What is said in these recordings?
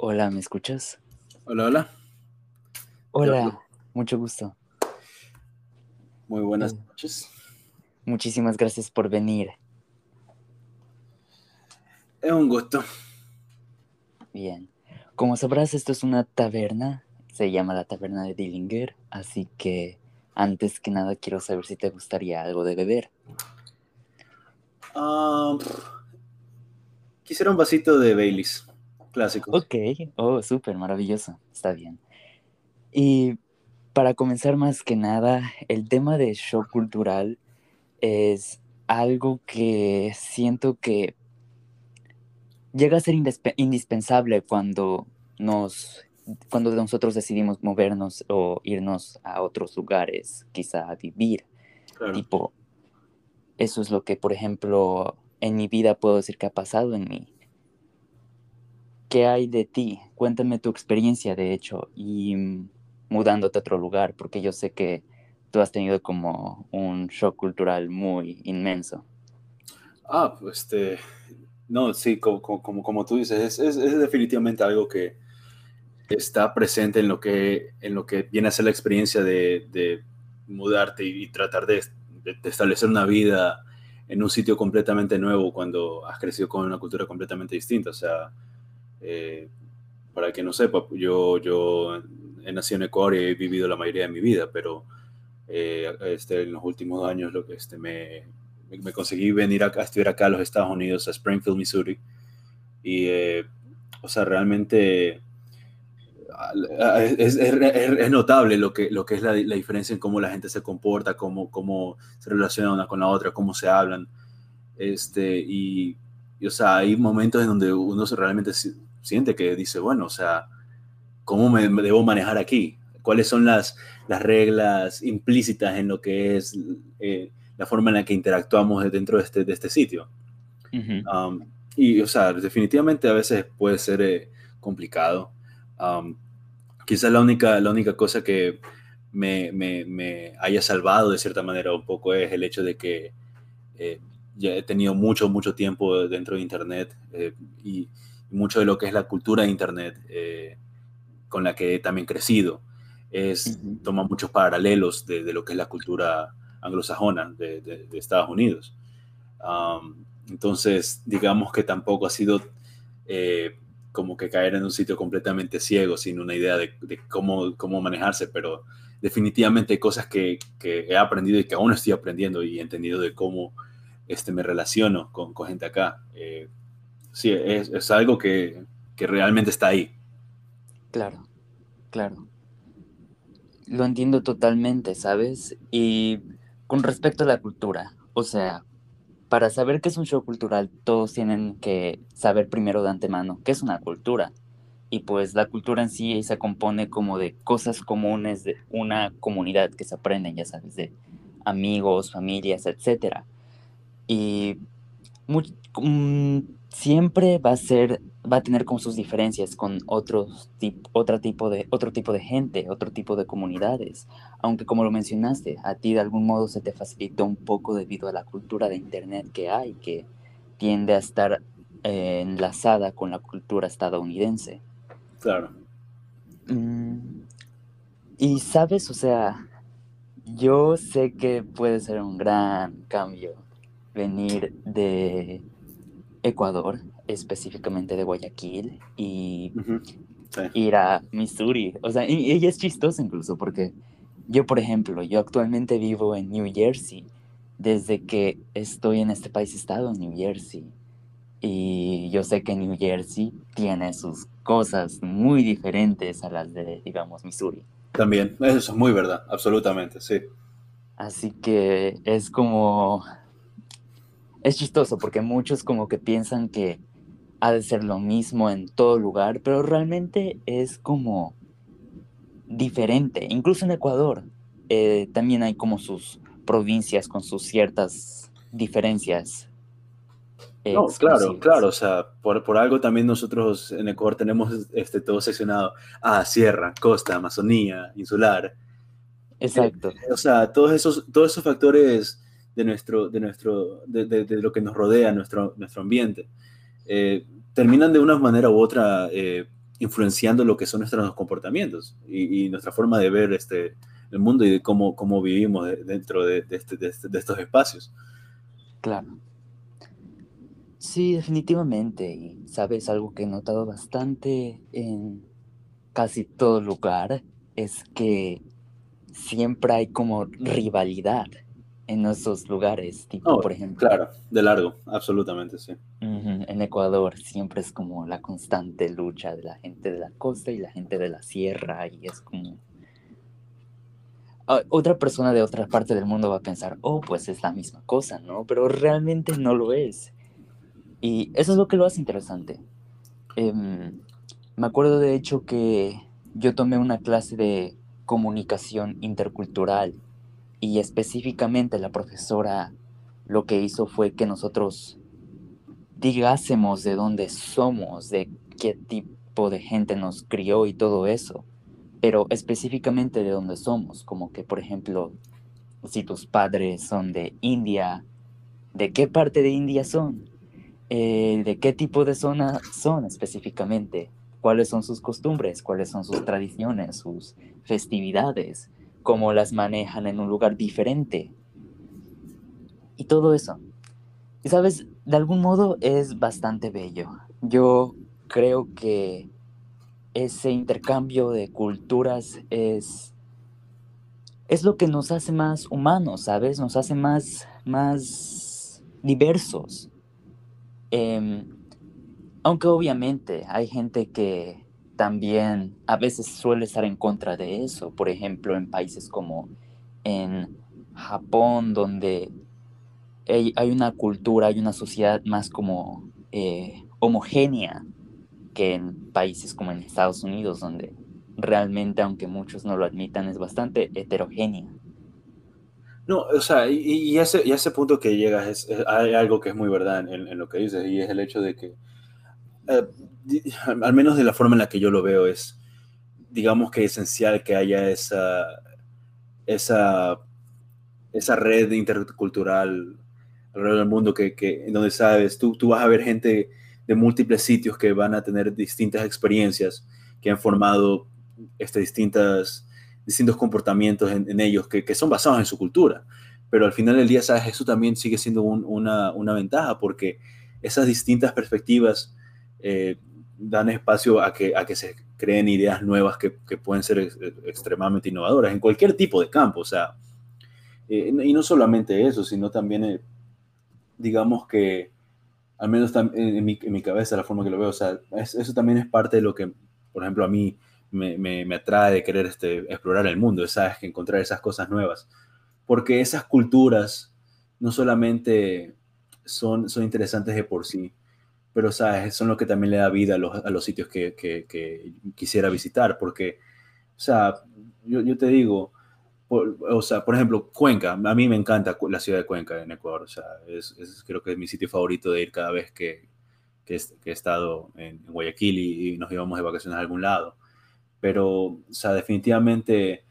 Hola, ¿me escuchas? Hola, hola. Hola, mucho gusto. Muy buenas Eh, noches. Muchísimas gracias por venir. Es un gusto. Bien. Como sabrás, esto es una taberna. Se llama la Taberna de Dillinger. Así que, antes que nada, quiero saber si te gustaría algo de beber. Ah, quisiera un vasito de Baileys, clásico. Ok. Oh, súper maravilloso. Está bien. Y para comenzar más que nada, el tema de shock cultural es algo que siento que llega a ser indispe- indispensable cuando nos cuando nosotros decidimos movernos o irnos a otros lugares, quizá a vivir. Claro. Tipo, eso es lo que, por ejemplo, en mi vida puedo decir que ha pasado en mí. ¿Qué hay de ti? Cuéntame tu experiencia, de hecho, y mm, mudándote a otro lugar, porque yo sé que tú has tenido como un shock cultural muy inmenso. Ah, pues este. No, sí, como, como, como- tú dices, es, definitivamente algo que está presente en lo que, en lo que viene a ser la experiencia de, mudarte y, tratar de- de establecer una vida en un sitio completamente nuevo cuando has crecido con una cultura completamente distinta. O sea, eh, para que no sepa, yo, yo he nacido en Ecuador y he vivido la mayoría de mi vida, pero eh, este, en los últimos años lo que este, me, me, conseguí venir acá, a estudiar acá a los Estados Unidos, a Springfield, Missouri. Y, eh, o sea, realmente es, es- es- notable lo que, lo que es la, la diferencia en cómo la gente se comporta, cómo, cómo se relaciona una con la otra, cómo se hablan. Este, y, y, o sea, hay momentos en donde uno realmente siente que dice, bueno, o sea, ¿cómo me, me debo manejar aquí? ¿Cuáles son las, las reglas implícitas en lo que es eh, la forma en la que interactuamos dentro de este, de este sitio? Ujú. Um, y, o sea, definitivamente a veces puede ser eh, complicado. Um, quizás la única, la única cosa que me, me, me haya salvado de cierta manera un poco es el hecho de que eh, ya he tenido mucho, mucho tiempo dentro de Internet eh, y mucho de lo que es la cultura de Internet eh, con la que he también crecido es, Ujú. toma muchos paralelos de, de lo que es la cultura anglosajona de, de- de Estados Unidos. Um, entonces, digamos que tampoco ha sido eh, como que caer en un sitio completamente ciego, sin una idea de, de cómo, cómo manejarse, pero definitivamente hay cosas que, que he aprendido y que aún estoy aprendiendo y he entendido de cómo este, me relaciono con, con gente acá. Eh, sí, es, es algo que, que realmente está ahí. Claro, claro. Lo entiendo totalmente, ¿sabes? Y con respecto a la cultura, o sea, para saber qué es un show cultural, todos tienen que saber primero de antemano qué es una cultura. Y pues la cultura en sí se compone como de cosas comunes de una comunidad que se aprenden, ya sabes, de amigos, familias, etcétera. Y mm, siempre va a ser, va a tener como sus diferencias con otros tip- otra tipo de, otro tipo de gente, otro tipo de comunidades. Aunque como lo mencionaste, a ti de algún modo se te facilitó un poco debido a la cultura de internet que hay, que tiende a estar eh, enlazada con la cultura estadounidense. Claro. Mm, y sabes, o sea, yo sé que puede ser un gran cambio venir de Ecuador, específicamente de Guayaquil, y. Sí. ir a Missouri. O sea, y, y es chistoso incluso porque yo, por ejemplo, yo actualmente vivo en New Jersey. Desde que estoy en este país he estado en New Jersey. Y yo sé que New Jersey tiene sus cosas muy diferentes a las de, digamos, Missouri. También, eso es muy verdad, absolutamente, sí. Así que es como... Es chistoso porque muchos como que piensan que ha de ser lo mismo en todo lugar, pero realmente es como diferente. Incluso en Ecuador eh, también hay como sus provincias con sus ciertas diferencias. No, claro, claro, o sea, por, por algo también nosotros en Ecuador tenemos este, todo seccionado a sierra, costa, Amazonía, insular. Exacto. O sea, todos esos, todos esos factores de, nuestro, de, nuestro, de, de, lo que nos rodea, nuestro, nuestro ambiente, eh, terminan de una manera u otra eh, influenciando lo que son nuestros comportamientos y, nuestra forma de ver este, el mundo y de cómo, cómo vivimos dentro de, este, este, de, estos espacios. Claro. Sí, definitivamente. Y sabes, algo que he notado bastante en casi todo lugar es que siempre hay como rivalidad en esos lugares, tipo, oh, por ejemplo. Claro, de largo, absolutamente, sí. en Ecuador siempre es como la constante lucha de la gente de la costa y la gente de la sierra, y es como. otra persona de otra parte del mundo va a pensar, oh, pues es la misma cosa, ¿no? Pero realmente no lo es. Y eso es lo que lo hace interesante. Em, me acuerdo de hecho que yo tomé una clase de comunicación intercultural y específicamente la profesora lo que hizo fue que nosotros digásemos de dónde somos, de qué tipo de gente nos crió y todo eso, pero específicamente de dónde somos, como que por ejemplo, si tus padres son de India, ¿de qué parte de India son? Eh, ¿De qué tipo de zona son específicamente? ¿Cuáles son sus costumbres? ¿Cuáles son sus tradiciones? ¿Sus festividades? Cómo las manejan en un lugar diferente. Y todo eso. Y sabes, de algún modo es bastante bello. Yo creo que ese intercambio de culturas es es lo que nos hace más humanos, ¿sabes? Nos hace más, más diversos. Em, aunque obviamente hay gente que también a veces suele estar en contra de eso. Por ejemplo, en países como en Japón, donde hay, una cultura, hay una sociedad más como eh, homogénea que en países como en Estados Unidos, donde realmente, aunque muchos no lo admitan, es bastante heterogénea. No, o sea, y, ese, y ese punto que llegas, es, hay algo que es muy verdad en, lo que dices, y es el hecho de que eh, al menos de la forma en la que yo lo veo, es, digamos que esencial que haya esa, esa, esa red intercultural alrededor del mundo que, que en donde sabes, tú, tú vas a ver gente de múltiples sitios que van a tener distintas experiencias, que han formado este, distintas, distintos comportamientos en, ellos que, que, son basados en su cultura. Pero al final del día, sabes, eso también sigue siendo una, una, ventaja porque esas distintas perspectivas eh, dan espacio a que, a que se creen ideas nuevas que, pueden ser extremadamente innovadoras en cualquier tipo de campo. O sea, eh, y no solamente eso, sino también, eh, digamos que, al menos en mi, en mi, cabeza, la forma que lo veo, o sea, eso también es parte de lo que, por ejemplo, a mí me, me, atrae de querer este, explorar el mundo, ¿sabes? Que encontrar esas cosas nuevas. Porque esas culturas no solamente son, son interesantes de por sí, pero sabes, son lo que también le da vida a los, a los sitios que, que, quisiera visitar, porque, o sea, yo, yo te digo, o sea, por ejemplo, Cuenca, a mí me encanta la ciudad de Cuenca en Ecuador, o sea, es, creo que es mi sitio favorito de ir cada vez que, que, he estado en, Guayaquil y, nos íbamos de vacaciones a algún lado, pero, o sea, definitivamente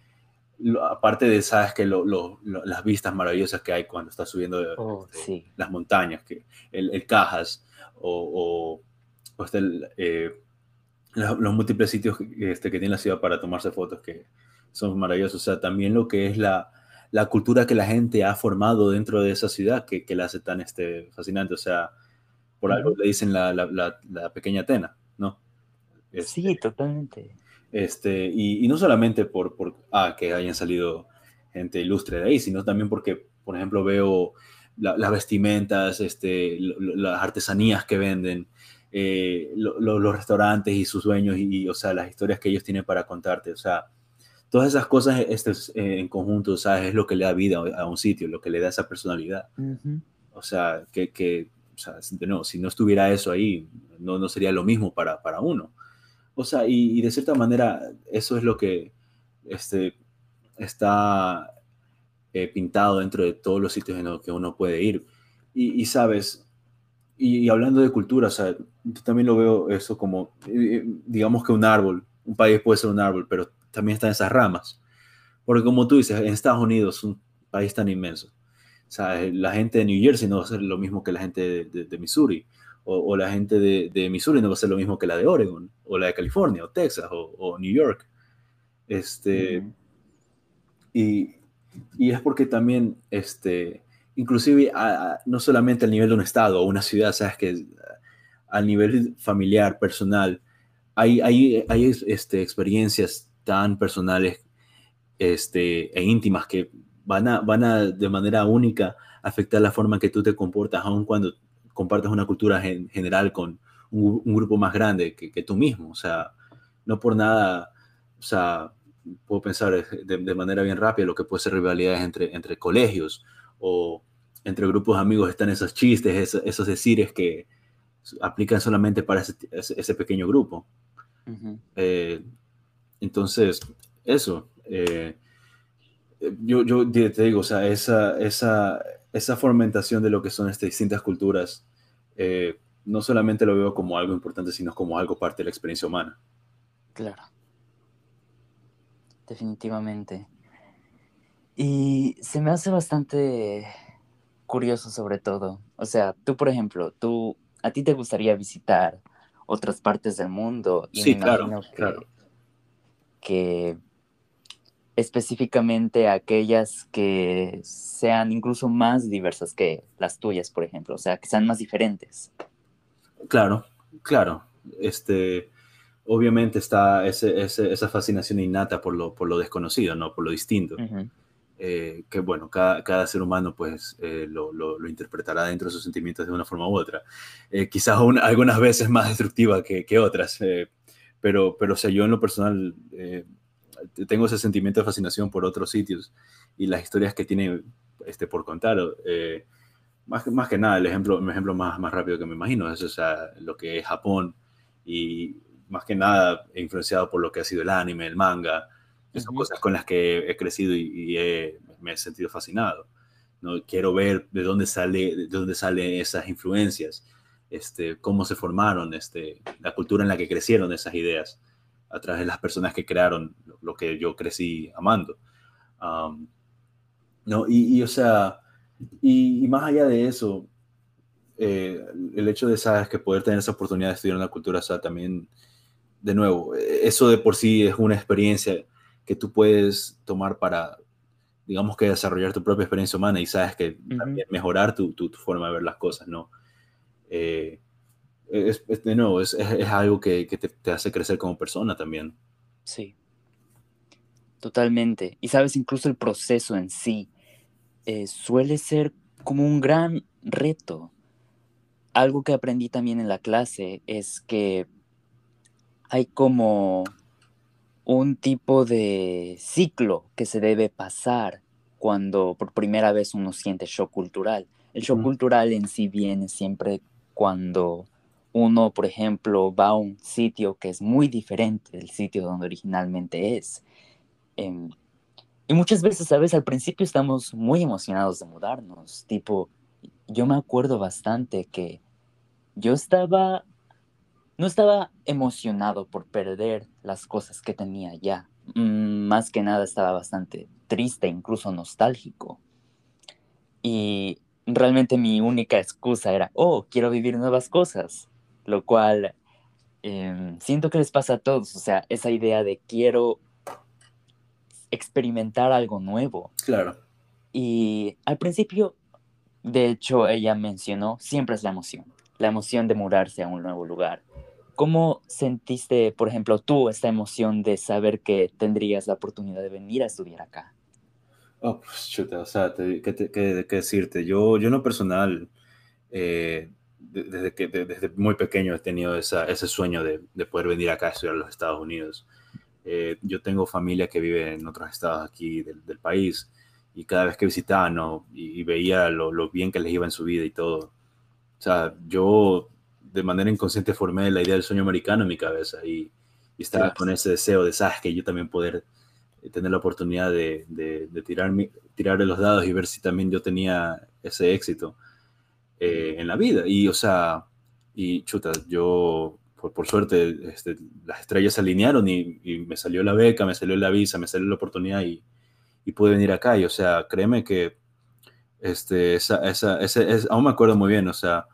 aparte de, sabes, que las vistas maravillosas que hay cuando estás subiendo oh, este, las montañas, que el, el, Cajas, o, o, este, eh, los, múltiples sitios que, este, que tiene la ciudad para tomarse fotos que son maravillosos. O sea, también lo que es la, la cultura que la gente ha formado dentro de esa ciudad que, que la hace tan este, fascinante. O sea, por algo le dicen la, la, la, pequeña Atena, ¿no? sí, totalmente. Este, y, y, no solamente por, por ah, que hayan salido gente ilustre de ahí, sino también porque, por ejemplo, veo las vestimentas, este, las artesanías que venden, eh, los restaurantes y sus dueños y, o sea, las historias que ellos tienen para contarte. O sea, todas esas cosas este, en conjunto, ¿sabes? Es lo que le da vida a un sitio, lo que le da esa personalidad. O sea, que, que o sea, no, si no estuviera eso ahí, no, no sería lo mismo para, para uno. O sea, y, y, de cierta manera, eso es lo que este, está eh, pintado dentro de todos los sitios en los que uno puede ir. Y, sabes, y, hablando de cultura, o sea, yo también lo veo eso como, eh, digamos que un árbol, un país puede ser un árbol, pero también están esas ramas. Porque como tú dices, en Estados Unidos, un país tan inmenso, o sea, la gente de New Jersey no va a ser lo mismo que la gente de, Missouri, o, la gente de, de, Missouri no va a ser lo mismo que la de Oregon, o la de California, o Texas, o, New York. Este, y, y, es porque también, este, inclusive, no solamente al nivel de un estado o una ciudad, sabes que al nivel familiar, personal, hay, hay, hay este, experiencias tan personales este, e íntimas que van a, van a de manera única afectar la forma en que tú te comportas, aun cuando compartes una cultura general con un, grupo más grande que, tú mismo. O sea, no por nada, o sea, puedo pensar de, manera bien rápida lo que puede ser rivalidades entre, entre colegios o entre grupos de amigos están esos chistes, esos, esos decires que aplican solamente para ese, pequeño grupo. Eh, entonces, eso. Eh, yo, yo te digo, o sea, esa, esa, esa fomentación de lo que son estas distintas culturas, eh, no solamente lo veo como algo importante, sino como algo parte de la experiencia humana. Claro. Definitivamente. Y se me hace bastante curioso sobre todo. O sea, tú, por ejemplo, tú, a ti te gustaría visitar otras partes del mundo. Y sí, claro, claro. Que específicamente aquellas que sean incluso más diversas que las tuyas, por ejemplo, o sea, que sean más diferentes. Claro, claro. Este, obviamente está esa fascinación innata por lo, por lo desconocido, ¿no? Por lo distinto. Eh, que bueno, cada, ser humano pues eh, lo, interpretará dentro de sus sentimientos de una forma u otra. Eh, quizás algunas veces más destructiva que, que otras, pero, pero o sea, yo en lo personal tengo ese sentimiento de fascinación por otros sitios y las historias que tiene este, por contar. Eh, más, más que nada, el ejemplo, el ejemplo más, más rápido que me imagino es o sea, lo que es Japón y más que nada influenciado por lo que ha sido el anime, el manga. Son cosas con las que he crecido y, me he sentido fascinado. ¿no? Quiero ver de dónde sale, de dónde salen esas influencias, este, cómo se formaron, este, la cultura en la que crecieron esas ideas a través de las personas que crearon lo que yo crecí amando. no, y, o sea, y, más allá de eso, eh, el hecho de, sabes, que poder tener esa oportunidad de estudiar una cultura, o sea, también, de nuevo, eso de por sí es una experiencia que tú puedes tomar para, digamos que desarrollar tu propia experiencia humana y sabes que también mejorar tu, tu, forma de ver las cosas, ¿no? Eh, es, de nuevo, es, es, algo que, que te, te, hace crecer como persona también. Sí, totalmente. Y sabes, incluso el proceso en sí eh, suele ser como un gran reto. Algo que aprendí también en la clase es que hay como un tipo de ciclo que se debe pasar cuando por primera vez uno siente shock cultural. El shock cultural en sí viene siempre cuando uno, por ejemplo, va a un sitio que es muy diferente del sitio donde originalmente es. Em, y muchas veces, ¿sabes? Al principio estamos muy emocionados de mudarnos. Tipo, yo me acuerdo bastante que yo estaba, no estaba emocionado por perder las cosas que tenía ya. Mm, más que nada estaba bastante triste, incluso nostálgico. Y realmente mi única excusa era, oh, quiero vivir nuevas cosas lo cual em, siento que les pasa a todos, o sea, esa idea de quiero experimentar algo nuevo. Claro. Y al principio, de hecho, ella mencionó, siempre es la emoción, la emoción de mudarse a un nuevo lugar. ¿Cómo sentiste, por ejemplo, tú esta emoción de saber que tendrías la oportunidad de venir a estudiar acá? Oh, pues chuta, o sea, ¿qué, decirte? Yo, yo no personal, eh, desde, que, desde muy pequeño he tenido ese sueño de, poder venir acá a estudiar a los Estados Unidos. Eh, yo tengo familia que vive en otros estados aquí del, país y cada vez que visitaba ¿no? y, veía lo, bien que les iba en su vida y todo. O sea, yo de manera inconsciente formé la idea del sueño americano en mi cabeza y, estaba con ese deseo de, sabes, que yo también poder eh, tener la oportunidad de, de, de tirar, tirar los dados y ver si también yo tenía ese éxito. Eh, en la vida. Y, o sea, y chuta, yo, por, por suerte, este, las estrellas se alinearon y, me salió la beca, me salió la visa, me salió la oportunidad y, y pude venir acá. Y, o sea, créeme que, este, esa, esa, ese, es, aún me acuerdo muy bien, o sea,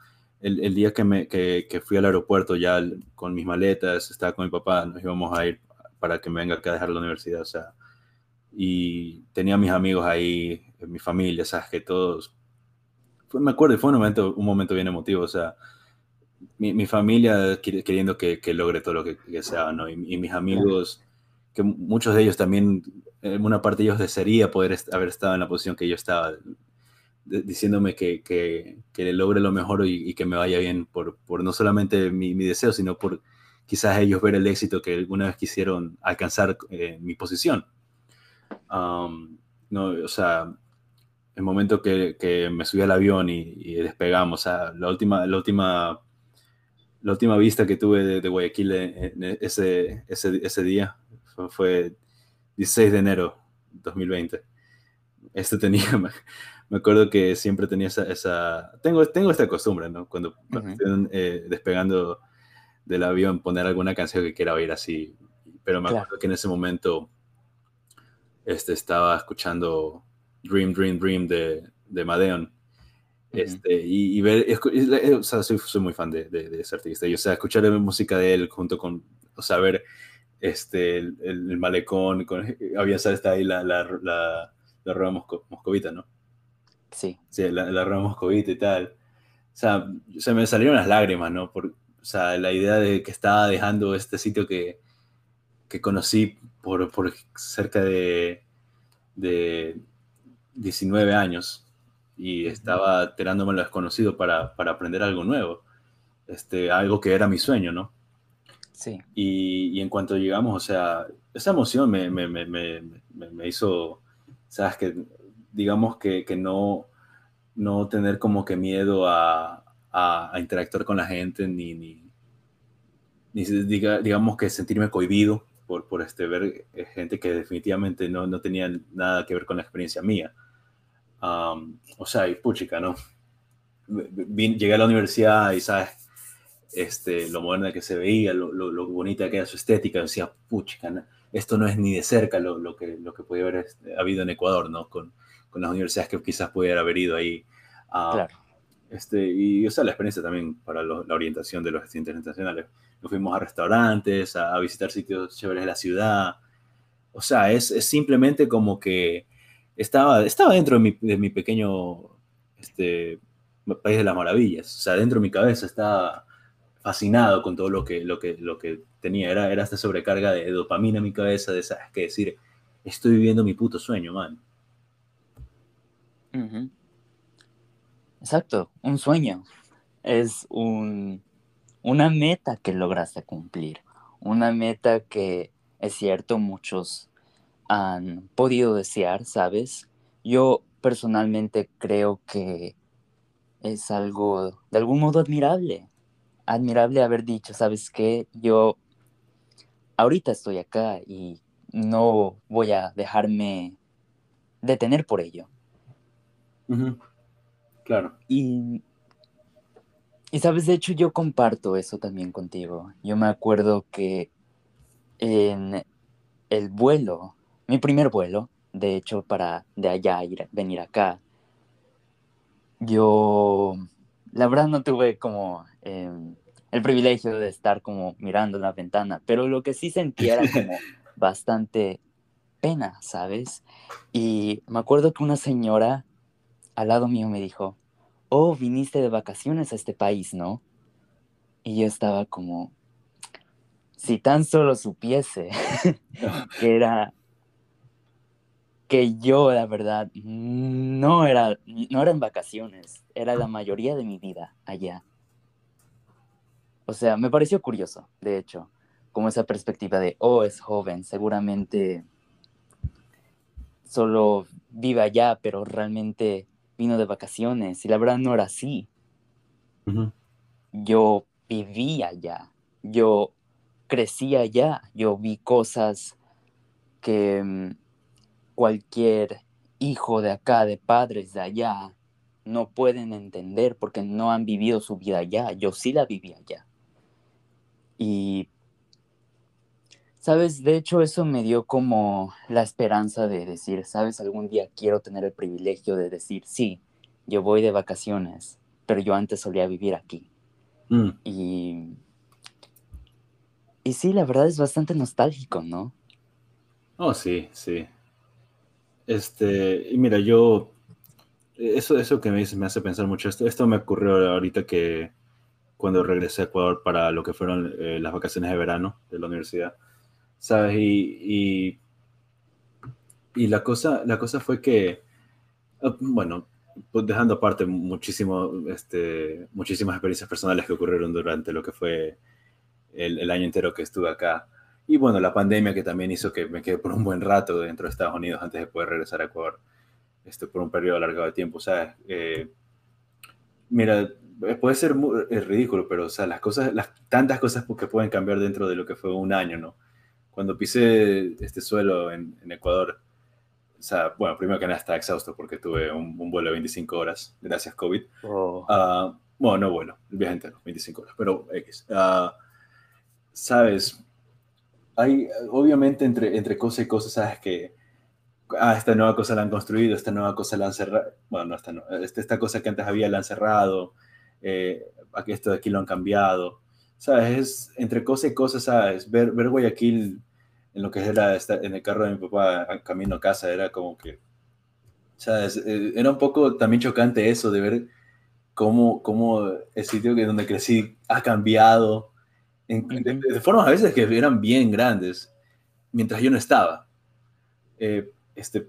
el, día que, me, que, que, fui al aeropuerto ya con mis maletas, estaba con mi papá, nos íbamos a ir para que me venga acá a dejar la universidad, o sea, y tenía mis amigos ahí, mi familia, sabes que todos, fue, me acuerdo, fue un momento, un momento bien emotivo, o sea, mi, mi familia queriendo que, que, logre todo lo que, sea, ¿no? Y, mis amigos, que muchos de ellos también, en una parte de ellos desearía poder haber estado en la posición que yo estaba, diciéndome que, que, que, logre lo mejor y, que me vaya bien por, por no solamente mi, mi, deseo, sino por quizás ellos ver el éxito que alguna vez quisieron alcanzar eh, mi posición. no, o sea, el momento que, que me subí al avión y, despegamos, o sea, la última, la última, la última vista que tuve de, Guayaquil en ese, ese, ese día fue 16 de enero 2020. Este tenía, me acuerdo que siempre tenía esa, esa, tengo, tengo esta costumbre, ¿no? Cuando, estoy eh, despegando del avión, poner alguna canción que quiera oír así. Pero me acuerdo que en ese momento este, estaba escuchando Dream, Dream, Dream de, de Madeon. Este, y, ver, o sea, soy, soy, muy fan de, de, ese artista. Y, o sea, escuchar la música de él junto con, o sea, ver este, el, el, malecón, con, había, está ahí la, la, la, la rueda moscovita, ¿no? Sí. Sí, la, la Ramos COVID y tal. O sea, se me salieron las lágrimas, ¿no? Por, o sea, la idea de que estaba dejando este sitio que, que conocí por, por cerca de, de 19 años y estaba tirándome lo desconocido para, para aprender algo nuevo, este, algo que era mi sueño, ¿no? Sí. Y, y en cuanto llegamos, o sea, esa emoción me, me, me, me hizo, sabes, que digamos que, que no, no tener como que miedo a, a, interactuar con la gente, ni, ni, ni diga, digamos que sentirme cohibido por, por este, ver eh, gente que definitivamente no, no tenía nada que ver con la experiencia mía. o sea, y puchica, ¿no? llegué a la universidad y, ¿sabes? Este, lo moderna que se veía, lo, lo, lo bonita que era su estética, decía, puchica, esto no es ni de cerca lo, lo que, lo que podía haber este, habido en Ecuador, ¿no? Con, con las universidades que quizás pudiera haber ido ahí. claro. Este, y o sea, la experiencia también para la orientación de los estudiantes internacionales. Nos fuimos a restaurantes, a, visitar sitios chéveres de la ciudad. O sea, es, es, simplemente como que estaba, estaba dentro de mi, de mi pequeño este, país de las maravillas. O sea, dentro de mi cabeza estaba fascinado con todo lo que, lo que, lo que tenía. Era, era esta sobrecarga de dopamina en mi cabeza, de ¿sabes? que decir, estoy viviendo mi puto sueño, man. Exacto, un sueño. Es un, una meta que lograste cumplir. Una meta que, es cierto, muchos han podido desear, ¿sabes? Yo personalmente creo que es algo de algún modo admirable. Admirable haber dicho, ¿sabes qué? Yo ahorita estoy acá y no voy a dejarme detener por ello. Claro. Y, y sabes, de hecho yo comparto eso también contigo. Yo me acuerdo que en el vuelo, mi primer vuelo, de hecho para de allá ir, venir acá, yo, la verdad no tuve como em, el privilegio de estar como mirando la ventana, pero lo que sí sentía era como bastante pena, ¿sabes? Y me acuerdo que una señora al lado mío me dijo, oh, viniste de vacaciones a este país, ¿no? Y yo estaba como, si tan solo supiese que era, que yo, la verdad, no era, no era en vacaciones, era la mayoría de mi vida allá. O sea, me pareció curioso, de hecho, como esa perspectiva de, oh, es joven, seguramente solo vive allá, pero realmente vino de vacaciones y la verdad no era así. Yo vivía allá, yo crecí allá, yo vi cosas que mm, cualquier hijo de acá, de padres de allá, no pueden entender porque no han vivido su vida allá. Yo sí la viví allá. Y Sabes, de hecho eso me dio como la esperanza de decir, sabes, algún día quiero tener el privilegio de decir, sí, yo voy de vacaciones, pero yo antes solía vivir aquí. Mm. Y, y sí, la verdad es bastante nostálgico, ¿no? Oh, sí, sí. Este, y mira, yo, eso, eso que me dices me hace pensar mucho. Esto, esto me ocurrió ahorita que cuando regresé a Ecuador para lo que fueron eh, las vacaciones de verano de la universidad, ¿sabes? Y, y, la, cosa, la cosa fue que, ah, bueno, pues dejando aparte muchísimo, este, muchísimas experiencias personales que ocurrieron durante lo que fue el, el año entero que estuve acá. Y bueno, la pandemia que también hizo que me quede por un buen rato dentro de Estados Unidos antes de poder regresar a Ecuador este, por un periodo alargado de tiempo. Sea, eh, mira, puede ser muy, es ridículo, pero o sea, las cosas, las tantas cosas que pueden cambiar dentro de lo que fue un año, ¿no? Cuando pisé este suelo en, en Ecuador, o sea, bueno, primero que nada estaba exhausto porque tuve un, un vuelo de 25 horas, gracias COVID. Oh. Uh, bueno, no vuelo, el viaje entero, 25 horas, pero X. Uh, Sabes, hay, obviamente, entre, entre cosa y cosa, sabes que, ah, esta nueva cosa la han construido, esta nueva cosa la han cerrado, bueno, no, esta, no, esta, esta cosa que antes había la han cerrado, eh, esto de aquí lo han cambiado, ¿sabes? Es entre cosa y cosa, ¿sabes? Ver, ver Guayaquil en lo que era en el carro de mi papá, camino a casa, era como que, ¿sabes? Eh, era un poco también chocante eso de ver cómo, cómo el sitio que donde crecí ha cambiado, en, de, de, formas a veces que eran bien grandes, mientras yo no estaba. Eh, este,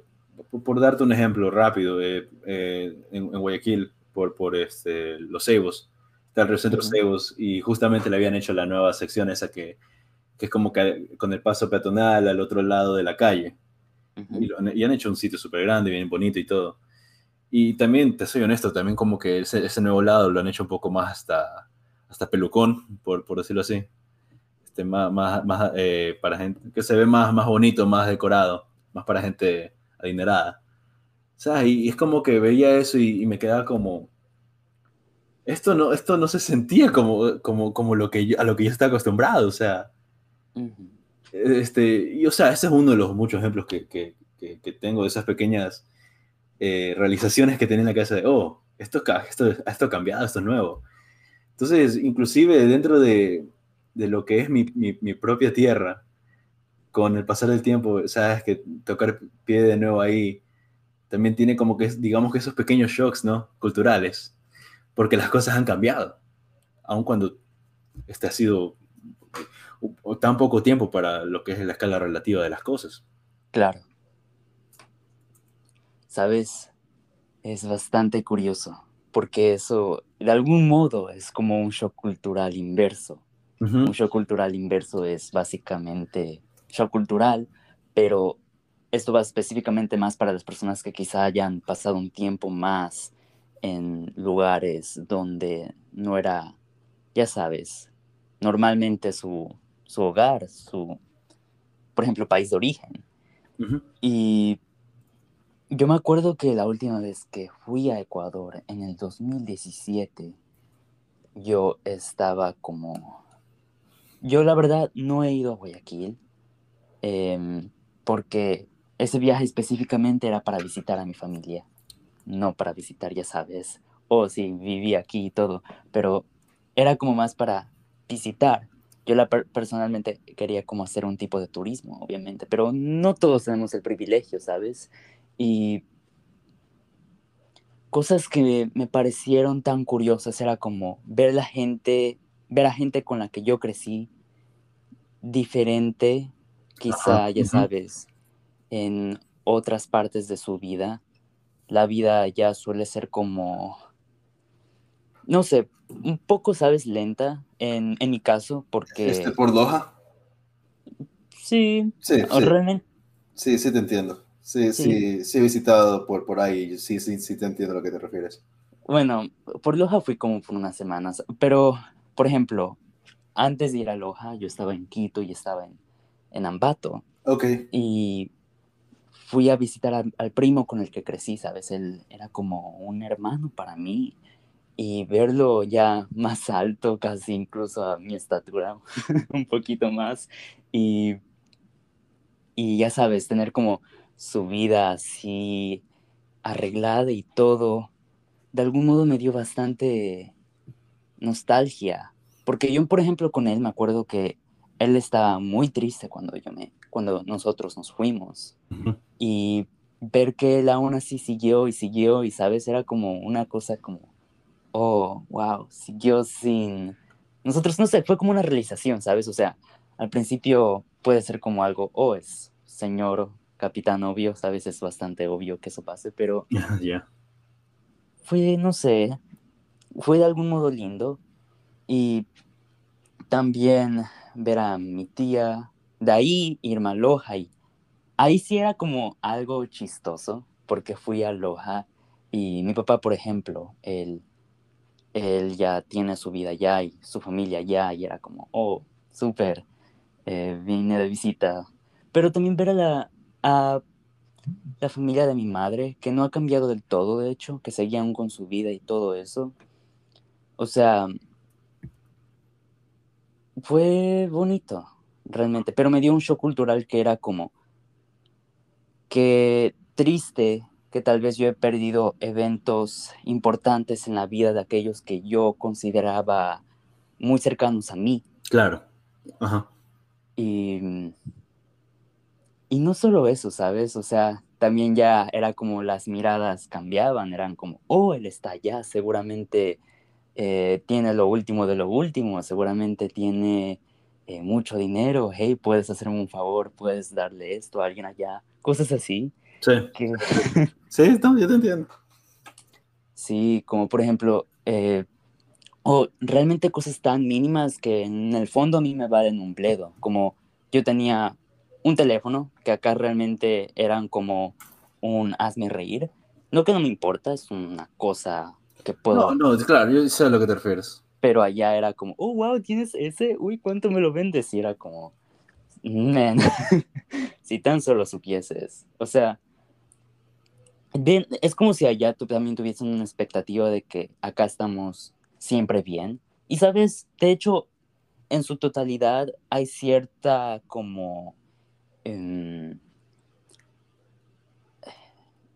por, por, darte un ejemplo rápido, eh, eh, en, en, Guayaquil, por, por este, los Ceibos, está el Centro uh -huh. Ceibos, y justamente le habían hecho la nueva sección esa que, que es como que con el paso peatonal al otro lado de la calle. Uh -huh. y, lo, y, han hecho un sitio súper grande, bien bonito y todo. Y también, te soy honesto, también como que ese, ese nuevo lado lo han hecho un poco más hasta hasta pelucón, por, por decirlo así. Este, más, más, más eh, para gente que se ve más, más bonito, más decorado, más para gente adinerada. O sea, y, y es como que veía eso y, y, me quedaba como. Esto no, esto no se sentía como, como, como lo que yo, a lo que yo estaba acostumbrado, o sea. Uh -huh. este, y, o sea, ese es uno de los muchos ejemplos que, que, que, que tengo de esas pequeñas eh, realizaciones que tenía en la cabeza de, oh, esto, esto, esto ha cambiado, esto es nuevo entonces, inclusive dentro de, de lo que es mi, mi, mi, propia tierra, con el pasar del tiempo, sabes que tocar pie de nuevo ahí también tiene como que, digamos que esos pequeños shocks, ¿no? Culturales, porque las cosas han cambiado, aun cuando este ha sido tan poco tiempo para lo que es la escala relativa de las cosas. Claro. Sabes, es bastante curioso porque eso de algún modo es como un shock cultural inverso. Uh -huh. Un shock cultural inverso es básicamente shock cultural, pero esto va específicamente más para las personas que quizá hayan pasado un tiempo más en lugares donde no era, ya sabes, normalmente su, su hogar, su, por ejemplo, país de origen. Uh -huh. Y yo me acuerdo que la última vez que fui a Ecuador, en el 2017, yo estaba como... Yo la verdad no he ido a Guayaquil, eh, porque ese viaje específicamente era para visitar a mi familia, no para visitar, ya sabes, o oh, sí, viví aquí y todo, pero era como más para visitar. Yo la per personalmente quería como hacer un tipo de turismo, obviamente, pero no todos tenemos el privilegio, ¿sabes? Y cosas que me parecieron tan curiosas era como ver la gente, ver a gente con la que yo crecí diferente, quizá, ya sabes, en otras partes de su vida. La vida ya suele ser como, no sé, un poco, sabes, lenta en, en mi caso, porque... ¿Este por Loja? Sí, sí, sí. realmente. Sí, sí te entiendo. Sí, sí, sí, sí, he visitado por, por ahí, sí, sí, sí te entiendo a lo que te refieres. Bueno, por Loja fui como por unas semanas, pero, por ejemplo, antes de ir a Loja, yo estaba en Quito y estaba en, en Ambato. Ok. Y fui a visitar al primo con el que crecí, ¿sabes? Él era como un hermano para mí. Y verlo ya más alto, casi incluso a mi estatura, un poquito más. Y, y ya sabes, tener como su vida así arreglada y todo, de algún modo me dio bastante nostalgia, Porque yo, por ejemplo, con él me acuerdo que él estaba muy triste cuando yo me, cuando nosotros nos fuimos. Y ver que él aún así siguió y siguió y, ¿sabes? Era como una cosa como, oh, wow, siguió sin... Nosotros, no sé, fue como una realización, ¿sabes? O sea, al principio puede ser como algo, oh, es señor capitán obvio, ¿sabes? Es bastante obvio que eso pase, pero... Ya. Fue, no sé, fue de algún modo lindo. Y también ver a mi tía, de ahí irme a Loja y ahí sí era como algo chistoso porque fui a Loja y mi papá, por ejemplo, él, él ya tiene su vida allá y su familia allá y era como, oh, súper, eh, vine de visita. Pero también ver a la, a la familia de mi madre, que no ha cambiado del todo, de hecho, que seguía aún con su vida y todo eso. O sea, fue bonito, realmente, pero me dio un shock cultural que era como que triste que tal vez yo he perdido eventos importantes en la vida de aquellos que yo consideraba muy cercanos a mí. Claro. Ajá. Y, y no solo eso, ¿sabes? O sea, también ya era como las miradas cambiaban, eran como, oh, él está allá, seguramente eh, tiene lo último de lo último, seguramente tiene eh, mucho dinero, hey, puedes hacerme un favor, puedes darle esto a alguien allá, cosas así. Sí. sí, no, yo te entiendo. Sí, como por ejemplo, eh, o realmente cosas tan mínimas que en el fondo a mí me valen un bledo, como yo tenía un teléfono, que acá realmente eran como un hazme reír, no que no me importa, es una cosa que puedo... No, no, claro, yo sé a lo que te refieres. Pero allá era como, oh, wow, tienes ese, uy, ¿cuánto me lo vendes? Y era como, man, si tan solo supieses. O sea, es como si allá tú también tuvieses una expectativa de que acá estamos siempre bien. Y sabes, de hecho, en su totalidad hay cierta como... Em,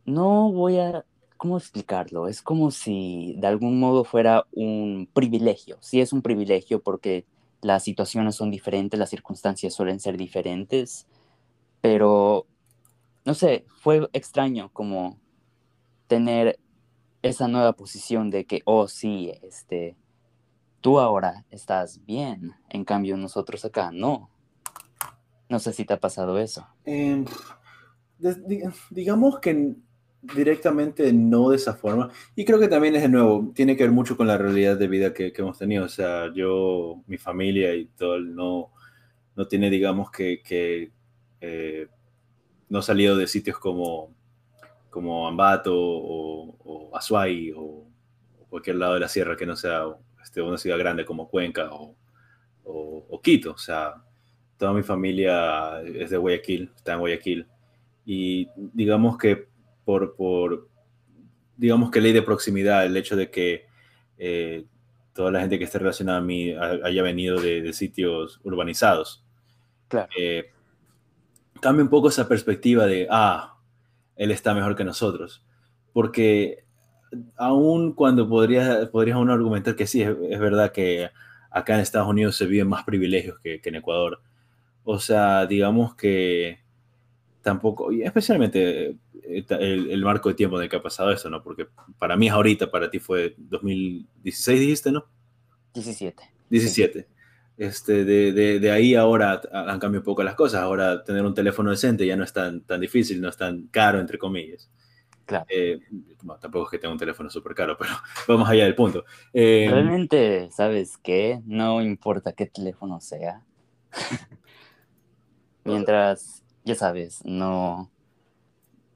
no voy a ¿cómo explicarlo? Es como si de algún modo fuera un privilegio. Sí es un privilegio porque las situaciones son diferentes, las circunstancias suelen ser diferentes, pero no sé, fue extraño como tener esa nueva posición de que, oh sí, este, tú ahora estás bien, en cambio nosotros acá no. No sé si te ha pasado eso. Em, digamos que directamente no de esa forma. Y creo que también es de nuevo, tiene que ver mucho con la realidad de vida que, hemos tenido. O sea, yo, mi familia y todo, no, no tiene, digamos, que, que eh, no salido de sitios como, como Ambato o, o Azuay o, cualquier lado de la sierra que no sea este, una ciudad grande como Cuenca o, o Quito. O sea, toda mi familia es de Guayaquil, está en Guayaquil. Y digamos que por, digamos que ley de proximidad, el hecho de que eh, toda la gente que esté relacionada a mí haya venido de, sitios urbanizados. Claro. Eh, cambia un poco esa perspectiva de, ah, él está mejor que nosotros. Porque aún cuando podría, podrías uno argumentar que sí, es, verdad que acá en Estados Unidos se viven más privilegios que, que en Ecuador. O sea, digamos que tampoco, y especialmente eh, el, marco de tiempo en el que ha pasado eso, ¿no? Porque para mí es ahorita, para ti fue 2016, dijiste, ¿no? 17. 17. Este, de, de, ahí ahora han cambiado un poco las cosas. Ahora tener un teléfono decente ya no es tan, tan difícil, no es tan caro, entre comillas. Claro. Eh, tampoco es que tenga un teléfono súper caro, pero vamos allá del punto. Eh, Realmente, ¿sabes qué? No importa qué teléfono sea. Mientras, ya sabes, no,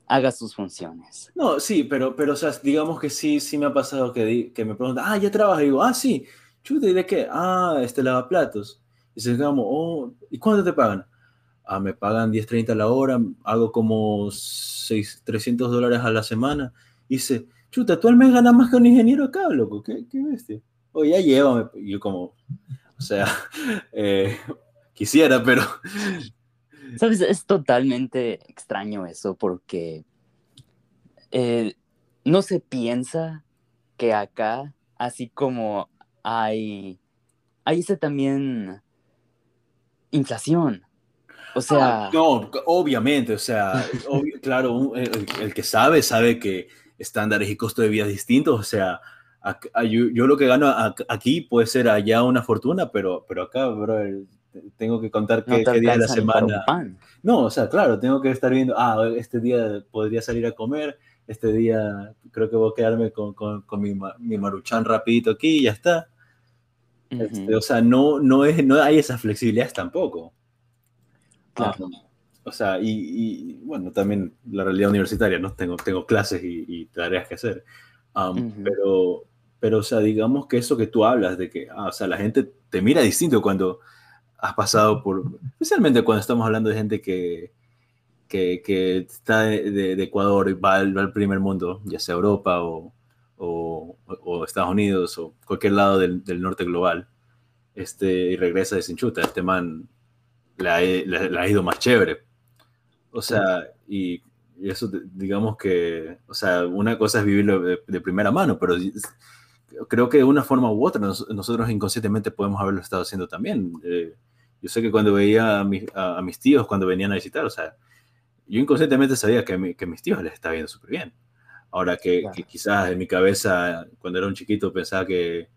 haga sus funciones. No, sí, pero, pero o sea, digamos que sí, sí me ha pasado que, me preguntan, ah, ya trabaja, y digo, ah, sí, chuta, ¿y de qué? Ah, este lavaplatos. Y se digamos, oh, ¿y cuánto te pagan? Ah, me pagan 10.30 a la hora, hago como 6, 300 dólares a la semana. Y dice, chuta, tú al mes más que un ingeniero acá, loco, ¿qué, qué bestia? O ya llévame. Yo como, o sea, eh, quisiera, pero Sabes, es totalmente extraño eso porque eh, no se piensa que acá, así como hay ahí está también inflación. O sea... Ah, no, obviamente, o sea, claro, el, que sabe, sabe que estándares y costo de vida distintos, o sea, yo, lo que gano aquí puede ser allá una fortuna, pero, pero acá, bro, tengo que contar qué, día de la semana. No, o sea, claro, tengo que estar viendo, ah, este día podría salir a comer, este día creo que voy a quedarme con, con, mi, mi, maruchan rapidito aquí y ya está. Este, o sea, no, no, es, no hay esas flexibilidades tampoco. Claro. o sea, y, bueno, también la realidad universitaria, ¿no? Tengo, tengo clases y, tareas que hacer. Pero, pero, o sea, digamos que eso que tú hablas de que, ah, o sea, la gente te mira distinto cuando has pasado por, especialmente cuando estamos hablando de gente que, que, que está de, Ecuador y va al, primer mundo, ya sea Europa o, o, Estados Unidos o cualquier lado del, del, norte global, este, y regresa de Sinchuta, este man le ha, ido más chévere. O sea, y, eso digamos que, o sea, una cosa es vivirlo de, primera mano, pero creo que de una forma u otra nosotros inconscientemente podemos haberlo estado haciendo también. Eh, yo sé que cuando veía a, a, mis tíos cuando venían a visitar, o sea, yo inconscientemente sabía que, que mis tíos les estaba viendo súper bien. Ahora que, quizás en mi cabeza, cuando era un chiquito, pensaba que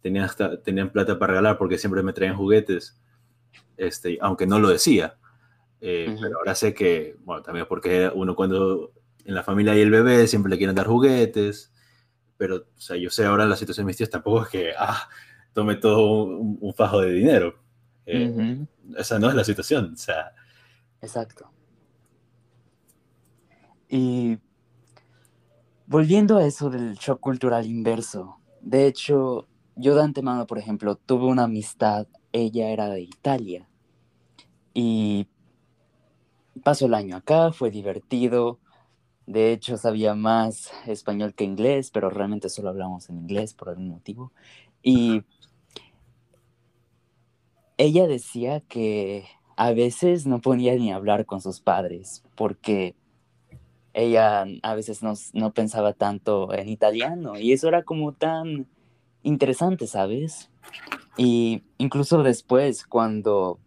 tenían, tenían plata para regalar porque siempre me traían juguetes, este, aunque no lo decía. Eh, pero ahora sé que, bueno, también porque uno cuando en la familia hay el bebé, siempre le quieren dar juguetes, pero, o sea, yo sé ahora la situación de mis tíos tampoco es que, ah, tome todo un, fajo de dinero. Eh, esa no es la situación, o sea. Exacto. Y volviendo a eso del shock cultural inverso, de hecho, yo de antemano, por ejemplo, tuve una amistad, ella era de Italia, y pasó el año acá, fue divertido, de hecho sabía más español que inglés, pero realmente solo hablamos en inglés por algún motivo, y ella decía que a veces no podía ni hablar con sus padres porque ella a veces no, pensaba tanto en italiano y eso era como tan interesante, ¿sabes? Y incluso después, cuando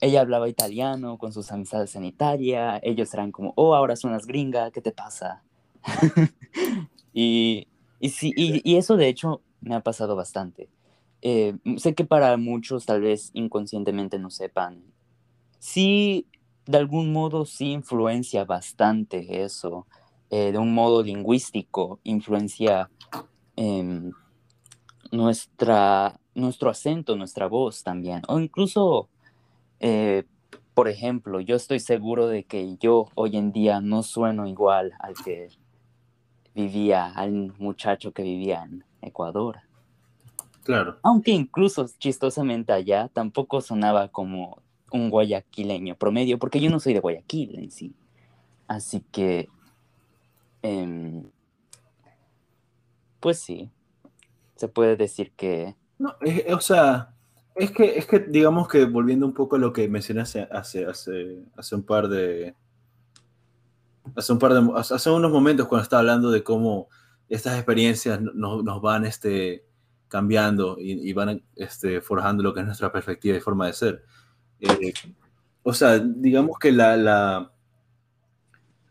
ella hablaba italiano con sus amistades en Italia, ellos eran como, oh, ahora suenas gringa, ¿qué te pasa? y, y, sí, y, eso de hecho me ha pasado bastante. Eh, sé que para muchos tal vez inconscientemente no sepan. Sí de algún modo sí influencia bastante eso, eh, de un modo lingüístico, influencia nuestra, nuestro acento, nuestra voz también, o incluso, eh, por ejemplo, yo estoy seguro de que yo hoy en día no sueno igual al que vivía, al muchacho que vivía en Ecuador. Claro. Aunque incluso chistosamente allá tampoco sonaba como un guayaquileño promedio, porque yo no soy de Guayaquil en sí. Así que, em, pues sí, se puede decir que... No, o sea, es que, es que digamos que volviendo un poco a lo que mencionaste hace, hace, hace un par de... Hace un par de... Hace unos momentos cuando estaba hablando de cómo estas experiencias nos, nos van este, cambiando y, y, van este, forjando lo que es nuestra perspectiva y forma de ser. Eh, o sea, digamos que la,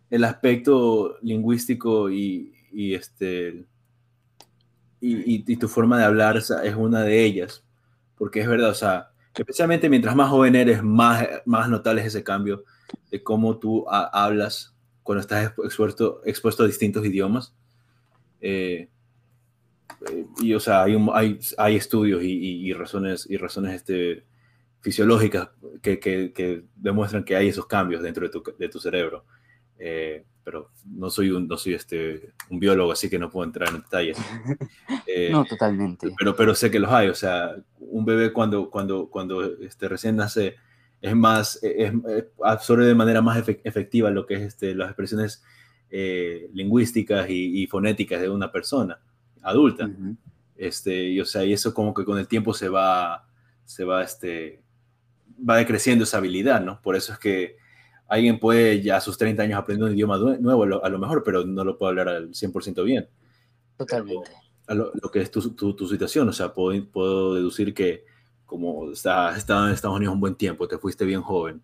el aspecto lingüístico y, este, y, tu forma de hablar es una de ellas, porque es verdad, o sea, especialmente mientras más joven eres, más, más notable es ese cambio de cómo tú hablas cuando estás expuesto, expuesto a distintos idiomas. Eh, y, o sea, hay, hay, hay estudios y, y, razones, y razones este, fisiológicas que, que, demuestran que hay esos cambios dentro de tu, de tu cerebro. Eh, pero no soy, un, no soy este, un biólogo, así que no puedo entrar en detalles. Eh, no, totalmente. Pero, pero sé que los hay. O sea, un bebé cuando, cuando, cuando este, recién nace es más, es, absorbe de manera más efectiva lo que es este, las expresiones eh, lingüísticas y, fonéticas de una persona adulta. este, y, o sea, y eso como que con el tiempo se va, se va este, va decreciendo esa habilidad, ¿no? Por eso es que alguien puede ya a sus 30 años aprender un idioma nuevo a lo mejor, pero no lo puede hablar al 100% bien. Totalmente. lo, que es tu, tu, situación. O sea, puedo, puedo deducir que como estás está en Estados Unidos un buen tiempo, te fuiste bien joven,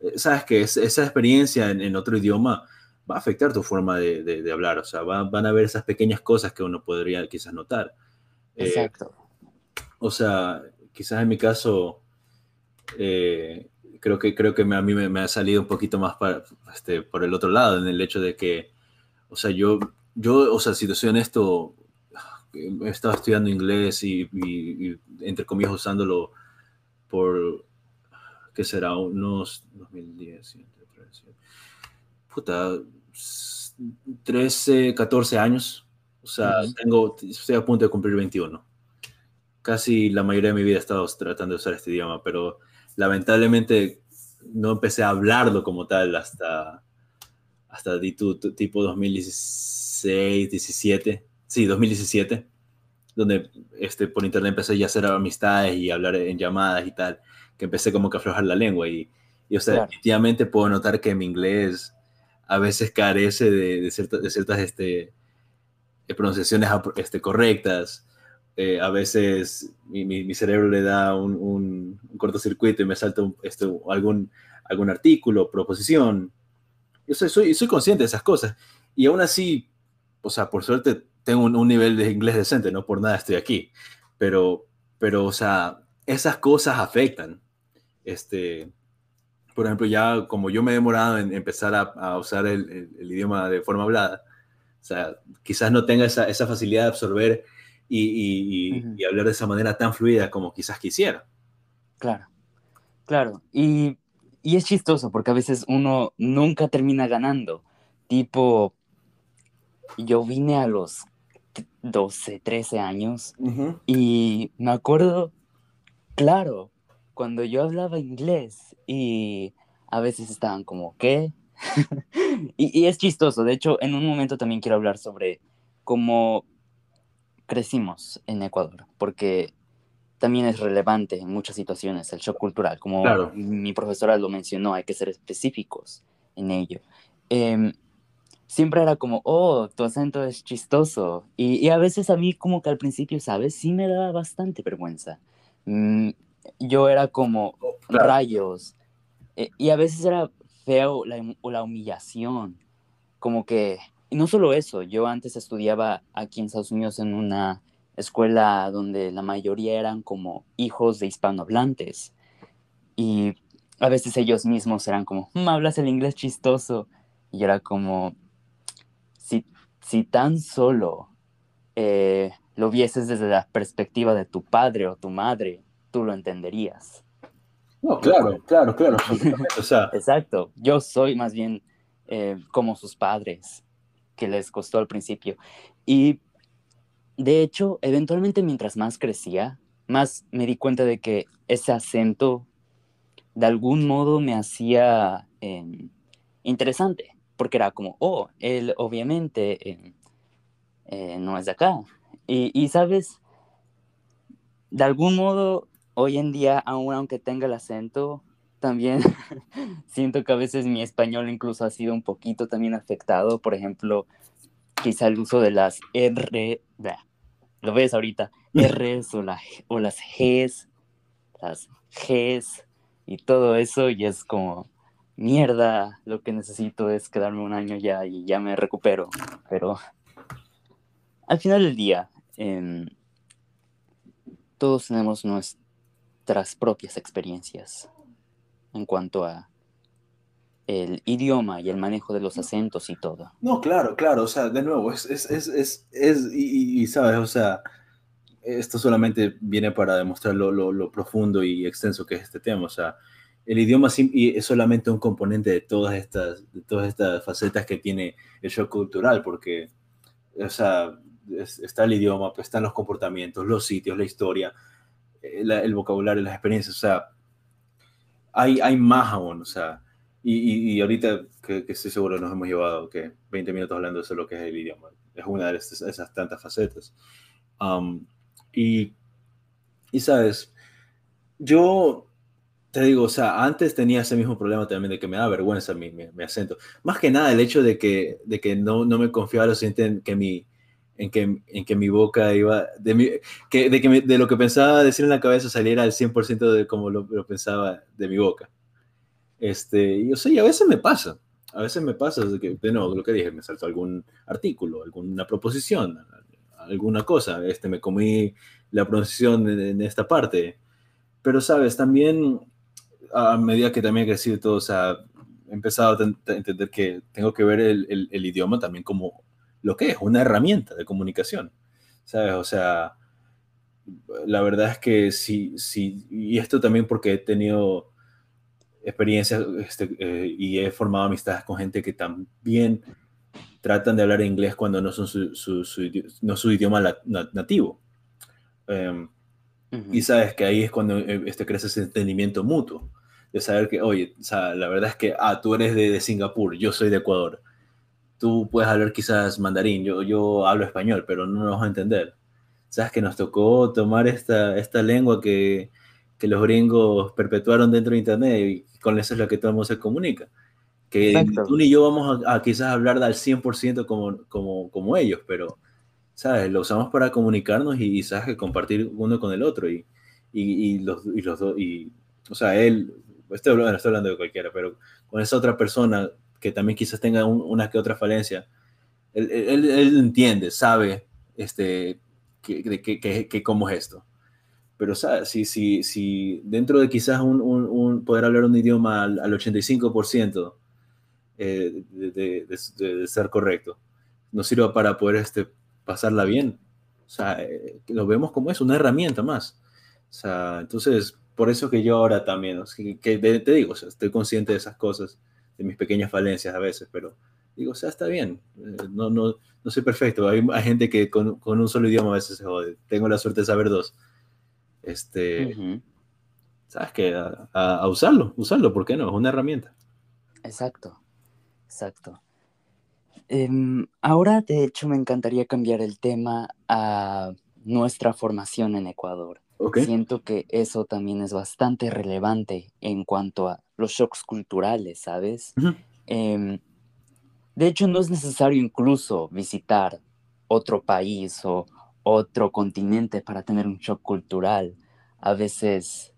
eh, sabes que esa experiencia en, otro idioma va a afectar tu forma de, de, hablar. O sea, van a ver esas pequeñas cosas que uno podría quizás notar. Eh, Exacto. o sea, quizás en mi caso, eh, creo que, creo que a mí me, ha salido un poquito más para, este, por el otro lado, en el hecho de que, o sea, yo, yo o sea, si te soy honesto, he estado estudiando inglés y, entre comillas usándolo por, ¿qué será? Unos 2010, puta, 13, 14 años. O sea, tengo, estoy a punto de cumplir 21. Casi la mayoría de mi vida he estado tratando de usar este idioma, pero lamentablemente no empecé a hablarlo como tal hasta, hasta tipo 2016, 17 sí, 2017, donde este, por internet empecé ya a hacer amistades y hablar en llamadas y tal, que empecé como que a aflojar la lengua y, y o sea, definitivamente puedo notar que mi inglés a veces carece de, de, de ciertas este, pronunciaciones este, correctas. Eh, a veces mi, mi, cerebro le da un, un, cortocircuito y me salta este, algún, algún artículo, proposición. Yo soy, soy, soy consciente de esas cosas. Y aún así, o sea, por suerte tengo un, nivel de inglés decente, no por nada estoy aquí, pero, pero, o sea, esas cosas afectan. Este, por ejemplo, ya como yo me he demorado en empezar a, usar el, idioma de forma hablada, o sea, quizás no tenga esa, esa facilidad de absorber y, y, hablar de esa manera tan fluida como quizás quisiera. Claro, claro. Y, y es chistoso porque a veces uno nunca termina ganando. Tipo, yo vine a los 12, 13 años. Y me acuerdo, claro, cuando yo hablaba inglés y a veces estaban como, ¿qué? y, es chistoso. De hecho, en un momento también quiero hablar sobre cómo crecimos en Ecuador, porque también es relevante en muchas situaciones el shock cultural. Como mi profesora lo mencionó, hay que ser específicos en ello. Em, siempre era como, oh, tu acento es chistoso. Y, a veces a mí como que al principio, ¿sabes? Sí me daba bastante vergüenza. Mm, yo era como rayos. Eh, y a veces era feo la, la humillación. Como que, y no solo eso, yo antes estudiaba aquí en Estados Unidos en una escuela donde la mayoría eran como hijos de hispanohablantes. Y a veces ellos mismos eran como, mm, hablas el inglés chistoso. Y era como, si tan solo eh, lo vieses desde la perspectiva de tu padre o tu madre, tú lo entenderías. No, claro, claro, claro. Exacto. Yo soy más bien eh, como sus padres, que les costó al principio. Y de hecho, eventualmente mientras más crecía, más me di cuenta de que ese acento de algún modo me hacía em, interesante porque era como, oh, él obviamente eh, eh, no es de acá. Y, sabes, de algún modo, hoy en día, aún aunque tenga el acento, también siento que a veces mi español incluso ha sido un poquito también afectado. Por ejemplo, quizá el uso de las R, lo ves ahorita, R's o, o las G's, las G's y todo eso, y es como, mierda, lo que necesito es quedarme un año ya y ya me recupero. Pero al final del día, em, todos tenemos nuestras propias experiencias en cuanto a el idioma y el manejo de los acentos y todo. No, claro, claro, o sea, de nuevo, es, es, es, es y, sabes, o sea, esto solamente viene para demostrar lo, lo, lo, profundo y extenso que es este tema, o sea, el idioma es solamente un componente de todas estas, de todas estas facetas que tiene el shock cultural, porque, o sea, está el idioma, pues están los comportamientos, los sitios, la historia, eh, el vocabulario, las experiencias, o sea, hay, hay más aún, o sea, y, y, ahorita que, estoy seguro nos hemos llevado que 20 minutos hablando de lo que es el idioma, es una de esas, esas tantas facetas. Um, y, y, sabes, yo te digo, o sea, antes tenía ese mismo problema también de que me da vergüenza mi, mi, acento. Más que nada el hecho de que, de que no, no me confiaba lo suficiente en que mi, en que, en que mi boca iba, de, que, de, que de lo que pensaba decir en la cabeza saliera al 100% de como lo, pensaba de mi boca. Este, y, o sea, y a veces me pasa, a veces me pasa, de, que, de nuevo, lo que dije, me saltó algún artículo, alguna proposición, alguna cosa, este, me comí la pronunciación en, esta parte. Pero, sabes, también a medida que también he crecido todo, o sea, he empezado a entender que tengo que ver el, el, el idioma también como lo que es, una herramienta de comunicación, ¿sabes? O sea, la verdad es que sí, sí, y esto también porque he tenido experiencias este, eh, y he formado amistades con gente que también tratan de hablar inglés cuando no son su, su, no su idioma nativo. Em, y sabes que ahí es cuando eh, este, crece ese entendimiento mutuo, de saber que, oye, o sea, la verdad es que, ah, tú eres de, de Singapur, yo soy de Ecuador tú puedes hablar quizás mandarín, yo, yo hablo español, pero no nos vamos a entender. Sabes que nos tocó tomar esta, esta lengua que, que los gringos perpetuaron dentro de Internet y con eso es lo que todo el mundo se comunica. Que tú ni yo vamos a, quizás hablar al 100% como, como, como ellos, pero, ¿sabes? Lo usamos para comunicarnos y, ¿sabes? compartir uno con el otro. Y, y, y los, y los dos, y, o sea, él, estoy hablando, estoy hablando de cualquiera, pero con esa otra persona que también quizás tenga una que otra falencia, él, él, entiende, sabe este, que, que, cómo es esto. Pero si, si, si dentro de quizás un, un, poder hablar un idioma al, 85% eh, de, de, ser correcto, nos sirva para poder este, pasarla bien. O sea, eh, lo vemos como es una herramienta más. O sea, entonces, por eso que yo ahora también, que, te digo, estoy consciente de esas cosas de mis pequeñas falencias a veces, pero digo, o sea, está bien, eh, no, no, no soy perfecto, hay, hay gente que con, con, un solo idioma a veces se jode, tengo la suerte de saber dos. Este, ¿sabes qué? A, a, usarlo, usarlo, ¿por qué no? Es una herramienta. Exacto, exacto. Eh, ahora, de hecho, me encantaría cambiar el tema a nuestra formación en Ecuador. Siento que eso también es bastante relevante en cuanto a los shocks culturales, ¿sabes? Em, de hecho, no es necesario incluso visitar otro país o otro continente para tener un shock cultural. A veces,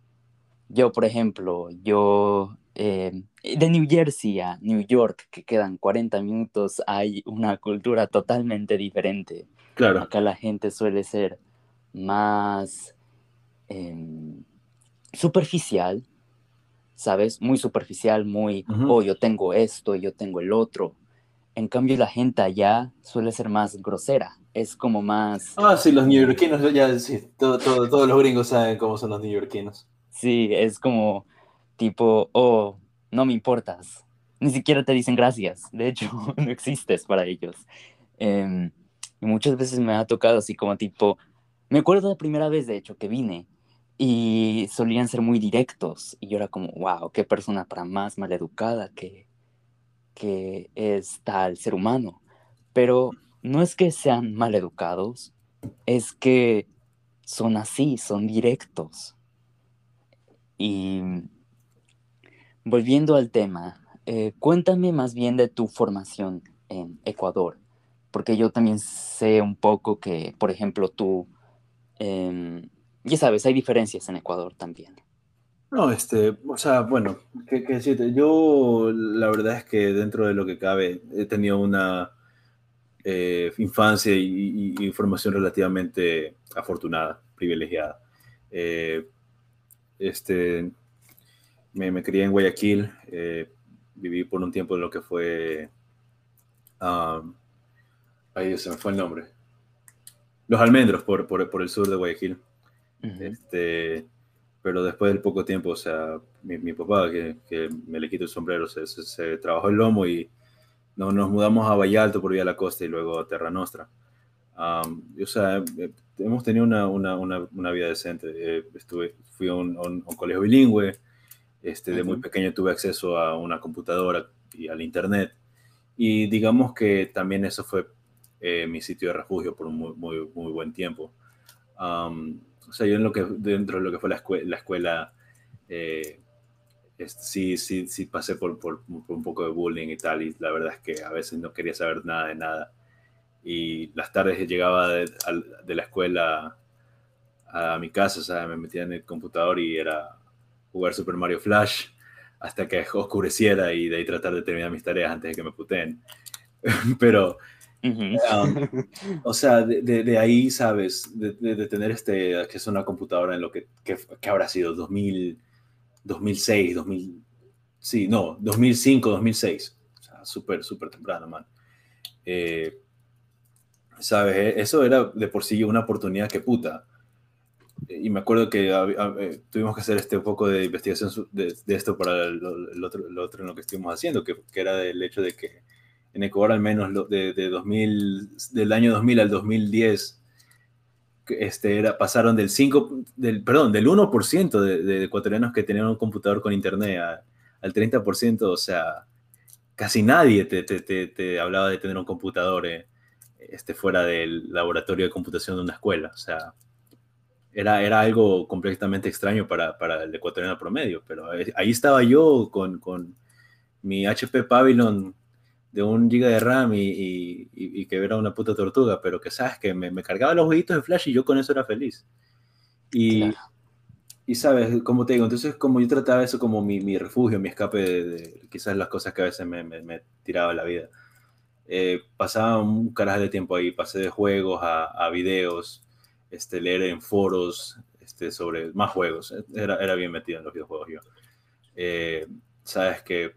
yo, por ejemplo, yo em, de New Jersey a New York, que quedan 40 minutos, hay una cultura totalmente diferente. Claro. Acá la gente suele ser más em, superficial, ¿sabes? Muy superficial, muy, oh, yo tengo esto, yo tengo el otro. En cambio, la gente allá suele ser más grosera, es como más... Ah, sí, los neoyorquinos, ya sí, todo, todos los gringos saben cómo son los neoyorquinos. Sí, es como tipo, oh, no me importas. Ni siquiera te dicen gracias, de hecho, no existes para ellos. Em, y muchas veces me ha tocado así como tipo, me acuerdo la primera vez, de hecho, que vine y solían ser muy directos y yo era como, wow, qué persona para más maleducada que, que es tal ser humano. Pero no es que sean maleducados, es que son así, son directos. Y volviendo al tema, eh, cuéntame más bien de tu formación en Ecuador, porque yo también sé un poco que, por ejemplo, tú... Em, ya sabes, hay diferencias en Ecuador también. No, este, o sea, bueno, ¿qué, decirte? Yo la verdad es que dentro de lo que cabe he tenido una eh, infancia y, y, formación relativamente afortunada, privilegiada. Eh, este, me, crié en Guayaquil, eh, viví por un tiempo en lo que fue, um, ahí se me fue el nombre, Los Almendros por, por el sur de Guayaquil este, pero después del poco tiempo, o sea, mi, papá, que, que, me le quito el sombrero, se, se, trabajó el lomo y no, nos mudamos a Vallalto por vía la costa y luego a Terra Nostra. o sea, eh, hemos tenido una, una, una, vida decente. Eh, estuve, fui a un, un, colegio bilingüe, este, de muy pequeño tuve acceso a una computadora y al internet. Y digamos que también eso fue eh, mi sitio de refugio por un muy, muy, muy buen tiempo. O sea, yo en lo que, dentro de lo que fue la, escuela, la escuela eh, sí, sí, sí pasé por, por, un poco de bullying y tal, y la verdad es que a veces no quería saber nada de nada. y las tardes llegaba de, la escuela a mi casa, o sea, me metía en el computador y era jugar Super Mario Flash hasta que oscureciera y de ahí tratar de terminar mis tareas antes de que me puteen. Pero, um, o sea, de, ahí, ¿sabes? De, tener este acceso a una computadora en lo que, que, habrá sido 2000, 2006, 2000, sí, no, 2005, 2006. O sea, súper, súper temprano, man. Eh, ¿Sabes? E, eso era de por sí una oportunidad que puta y me acuerdo que eh, tuvimos que hacer este un poco de investigación de, esto para el, otro, lo otro en lo que estuvimos haciendo, que, que, era del hecho de que en Ecuador al menos de, de 2000, del año 2000 al 2010 este, era, pasaron del 5, del, perdón, del 1% de, de, ecuatorianos que tenían un computador con internet al 30%, o sea, casi nadie te, te, te, hablaba de tener un computador eh, este, fuera del laboratorio de computación de una escuela, o sea, era, era algo completamente extraño para, para el ecuatoriano promedio, pero ahí estaba yo con, con mi HP Pavilion de un giga de RAM y, y, que era una puta tortuga, pero que sabes que me, me, cargaba los jueguitos de Flash y yo con eso era feliz. Y, y sabes, como te digo, entonces como yo trataba eso como mi, mi refugio, mi escape de, quizás las cosas que a veces me, me, tiraba la vida. Eh, pasaba un carajo de tiempo ahí, pasé de juegos a, a videos, este, leer en foros este, sobre más juegos. Era, era bien metido en los videojuegos yo. Eh, Sabes que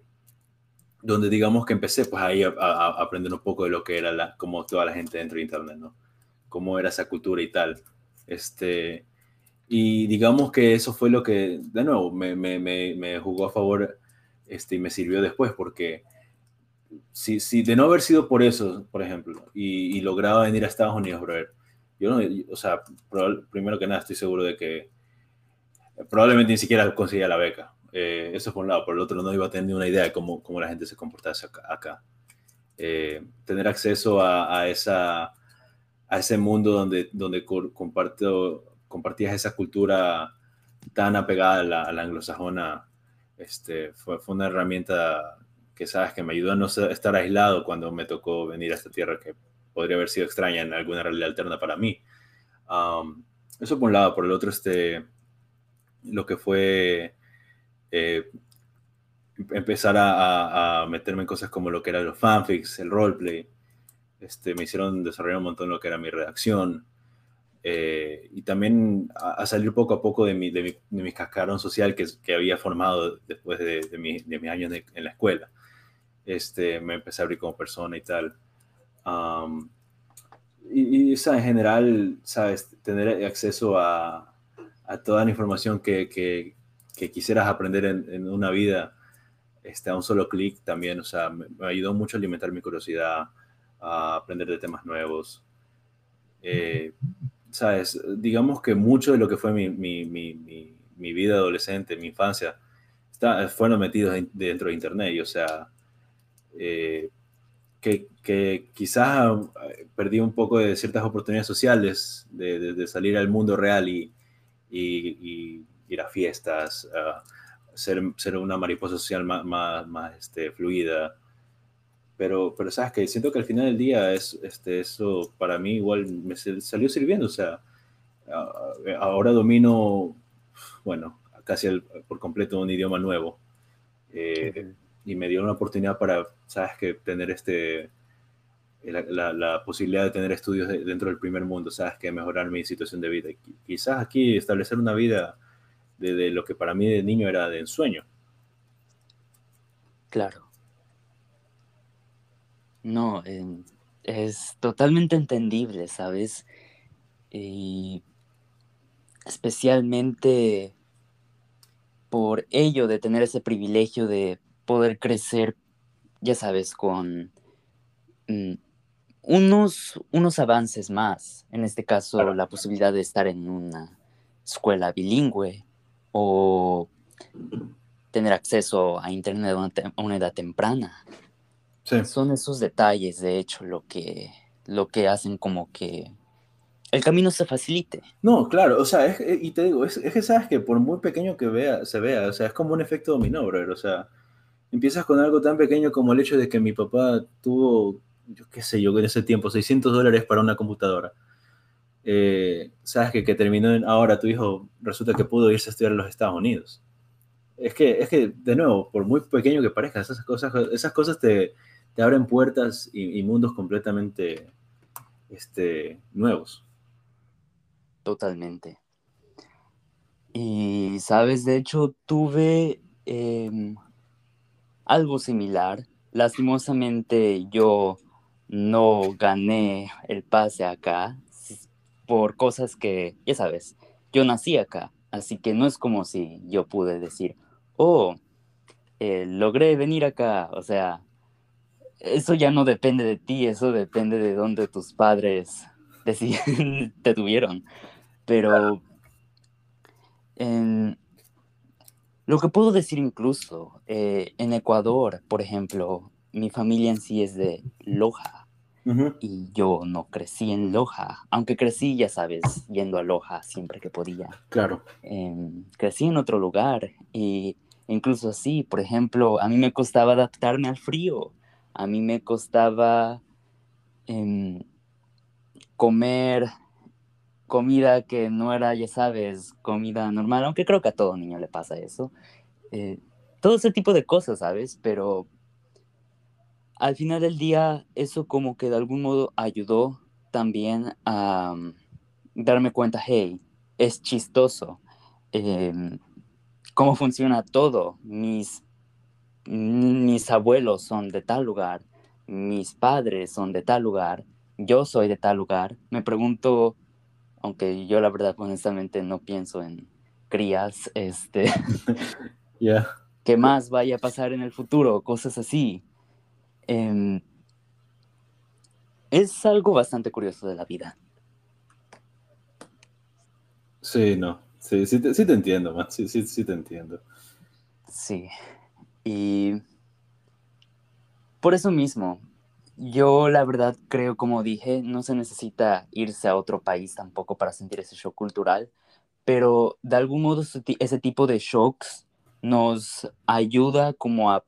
donde digamos que empecé, pues ahí a, aprender un poco de lo que era la, como toda la gente dentro de Internet, ¿no? Cómo era esa cultura y tal. Este, y digamos que eso fue lo que, de nuevo, me, me, me, jugó a favor este, y me sirvió después, porque si, si de no haber sido por eso, por ejemplo, y, y lograba venir a Estados Unidos, brother, yo no, o sea, primero que nada estoy seguro de que probablemente ni siquiera conseguía la beca. Eh, eso por un lado. Por el otro no iba a tener ni una idea de cómo, cómo la gente se comportase acá. Eh, tener acceso a, esa, a ese mundo donde, donde comparto, compartías esa cultura tan apegada a la, anglosajona, este, fue, fue, una herramienta que sabes que me ayudó a no estar aislado cuando me tocó venir a esta tierra que podría haber sido extraña en alguna realidad alterna para mí. eso por un lado, por el otro, este, lo que fue eh, empezar a, meterme en cosas como lo que eran los fanfics, el roleplay, este, me hicieron desarrollar un montón lo que era mi redacción. Eh, y también a, salir poco a poco de mi, de mi, cascarón social que, que, había formado después de, de, mi, de mis años en la escuela. Este, me empecé a abrir como persona y tal y, en general, ¿sabes? Tener acceso a, a toda la información que, que, que quisieras aprender en, en, una vida este, a un solo clic también, o sea, me, ayudó mucho a alimentar mi curiosidad, a aprender de temas nuevos. Eh, ¿Sabes? Digamos que mucho de lo que fue mi, mi, mi, mi vida adolescente, mi infancia, está, fueron metidos dentro de Internet, y, o sea, eh, que, que, quizás eh, perdí un poco de ciertas oportunidades sociales, de, de, salir al mundo real y, y, ir a fiestas, ser, ser, una mariposa social más, más, más este, fluida. Pero, pero sabes que siento que al final del día es, este, eso para mí igual me salió sirviendo. O sea, ahora domino, bueno, casi por completo un idioma nuevo. Eh, y me dio una oportunidad para, sabes, que tener este, la, la, posibilidad de tener estudios dentro del primer mundo, sabes, que mejorar mi situación de vida. quizás aquí establecer una vida de, lo que para mí de niño era de ensueño. Claro. No, es totalmente entendible, ¿sabes? Y especialmente por ello de tener ese privilegio de poder crecer, ya sabes, con mm, unos, unos avances más. En este caso, la posibilidad de estar en una escuela bilingüe o tener acceso a Internet a una, edad temprana. Son esos detalles, de hecho, lo que, lo que hacen como que el camino se facilite. No, claro, o sea, es, y te digo, es, es, que sabes que por muy pequeño que vea, se vea, o sea, es como un efecto dominó, brother, o sea, empiezas con algo tan pequeño como el hecho de que mi papá tuvo yo qué sé yo, en ese tiempo, 600 dólares para una computadora. Eh, sabes que, que terminó en, ahora tu hijo resulta que pudo irse a estudiar a los Estados Unidos. Es que, es que, de nuevo, por muy pequeño que parezca, esas cosas, esas cosas te, te abren puertas y, mundos completamente este, nuevos. Totalmente. Y, sabes, de hecho, tuve em, algo similar. Lastimosamente yo no gané el pase acá por cosas que, ya sabes, yo nací acá, así que no es como si yo pude decir, oh, eh, logré venir acá, o sea, eso ya no depende de ti, eso depende de dónde tus padres te tuvieron. Pero lo que puedo decir incluso, eh, en Ecuador, por ejemplo, mi familia en sí es de Loja. Y yo no crecí en Loja, aunque crecí, ya sabes, yendo a Loja siempre que podía. Claro. Em, crecí en otro lugar y incluso así, por ejemplo, a mí me costaba adaptarme al frío a mí me costaba em, comer comida que no era, ya sabes, comida normal, aunque creo que a todo niño le pasa eso. Eh, todo ese tipo de cosas, ¿sabes? Pero al final del día, eso como que de algún modo ayudó también a mm, darme cuenta, hey, es chistoso. Em, cómo funciona todo. Mis mis abuelos son de tal lugar, mis padres son de tal lugar, yo soy de tal lugar. Me pregunto, aunque yo la verdad honestamente no pienso en crías, este, ¿qué más vaya a pasar en el futuro? Cosas así. Em, es algo bastante curioso de la vida. Sí, no, sí, sí, te, sí te entiendo, man. Sí, sí, sí te entiendo. Sí. Y por eso mismo, yo la verdad creo, como dije, no se necesita irse a otro país tampoco para sentir ese shock cultural, pero de algún modo ese tipo de shocks nos ayuda como a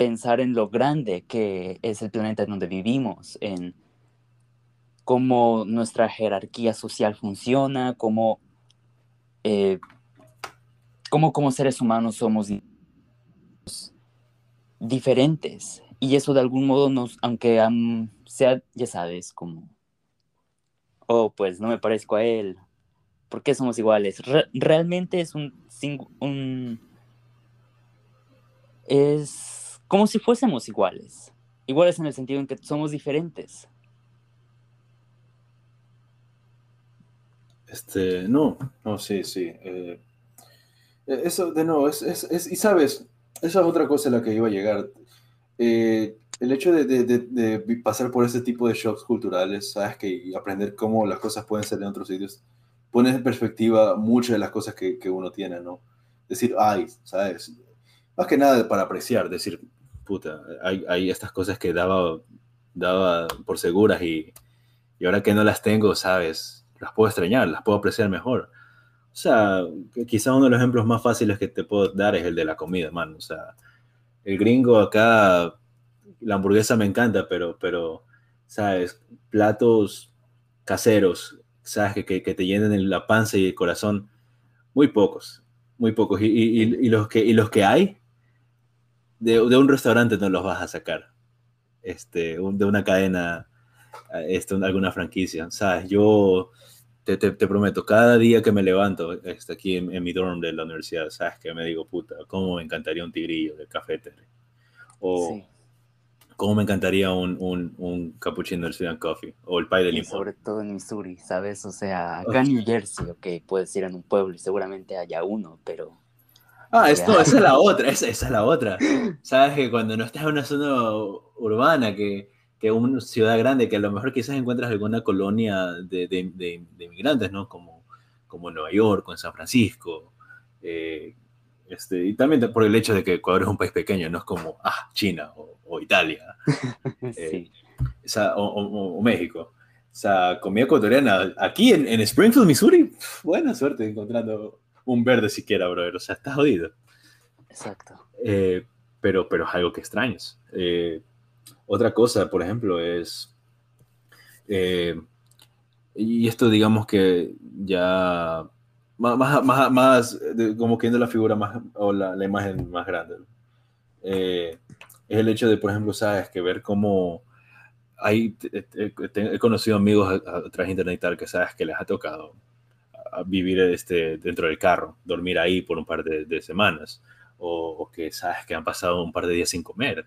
pensar en lo grande que es el planeta en donde vivimos, en cómo nuestra jerarquía social funciona, cómo, eh, cómo como seres humanos somos diferentes. Y eso de algún modo nos, aunque sea, ya sabes, como, oh, pues no me parezco a él, ¿por qué somos iguales? realmente es un, un, es como si fuésemos iguales, iguales en el sentido en que somos diferentes. Este, no, no, sí, sí. Eh, eso, de nuevo, es, es, es, y sabes, esa es otra cosa a la que iba a llegar. Eh, el hecho de, de, de, pasar por ese tipo de shocks culturales, sabes que y aprender cómo las cosas pueden ser en otros sitios, pone en perspectiva muchas de las cosas que, que, uno tiene, ¿no? Decir, ay, ¿sabes? Más que nada para apreciar, decir, hay, estas cosas que daba, daba por seguras y, y ahora que no las tengo, ¿sabes? Las puedo extrañar, las puedo apreciar mejor. O sea, quizá uno de los ejemplos más fáciles que te puedo dar es el de la comida, man. O sea, el gringo acá, la hamburguesa me encanta, pero, pero, ¿sabes? Platos caseros, ¿sabes? Que, que te llenen la panza y el corazón, muy pocos, muy pocos. Y, y los, que, y los que hay, de, de, un restaurante no los vas a sacar, este, de una cadena, este, alguna franquicia, ¿sabes? Yo te, te, prometo, cada día que me levanto este, aquí en, mi dorm de la universidad, sabes que me digo, puta, cómo me encantaría un tigrillo de café O cómo me encantaría un, un, un cappuccino del Student Coffee. O el pie de limón. sobre todo en Missouri, ¿sabes? O sea, acá en New Jersey, ok, puedes ir en un pueblo y seguramente haya uno, pero... Ah, esto, esa es la otra, esa, esa es la otra. Sabes que cuando no estás en una zona urbana que que una ciudad grande, que a lo mejor quizás encuentras alguna colonia de, de, de, inmigrantes, ¿no? Como, como Nueva York o en San Francisco. Eh, este, y también por el hecho de que Ecuador es un país pequeño, no es como, ah, China o, Italia. Eh, o, México. O sea, comida ecuatoriana, aquí en, en, Springfield, Missouri, buena suerte encontrando un verde siquiera, brother. O sea, estás jodido. Exacto. Eh, pero, pero es algo que extrañas. Eh, otra cosa, por ejemplo, es, eh, y esto digamos que ya más, más, más como que la figura más, o la, la imagen más grande, eh, es el hecho de, por ejemplo, sabes, que ver cómo hay, he conocido amigos a, través de internet y tal que sabes que les ha tocado vivir este, dentro del carro, dormir ahí por un par de, semanas, o, que sabes que han pasado un par de días sin comer.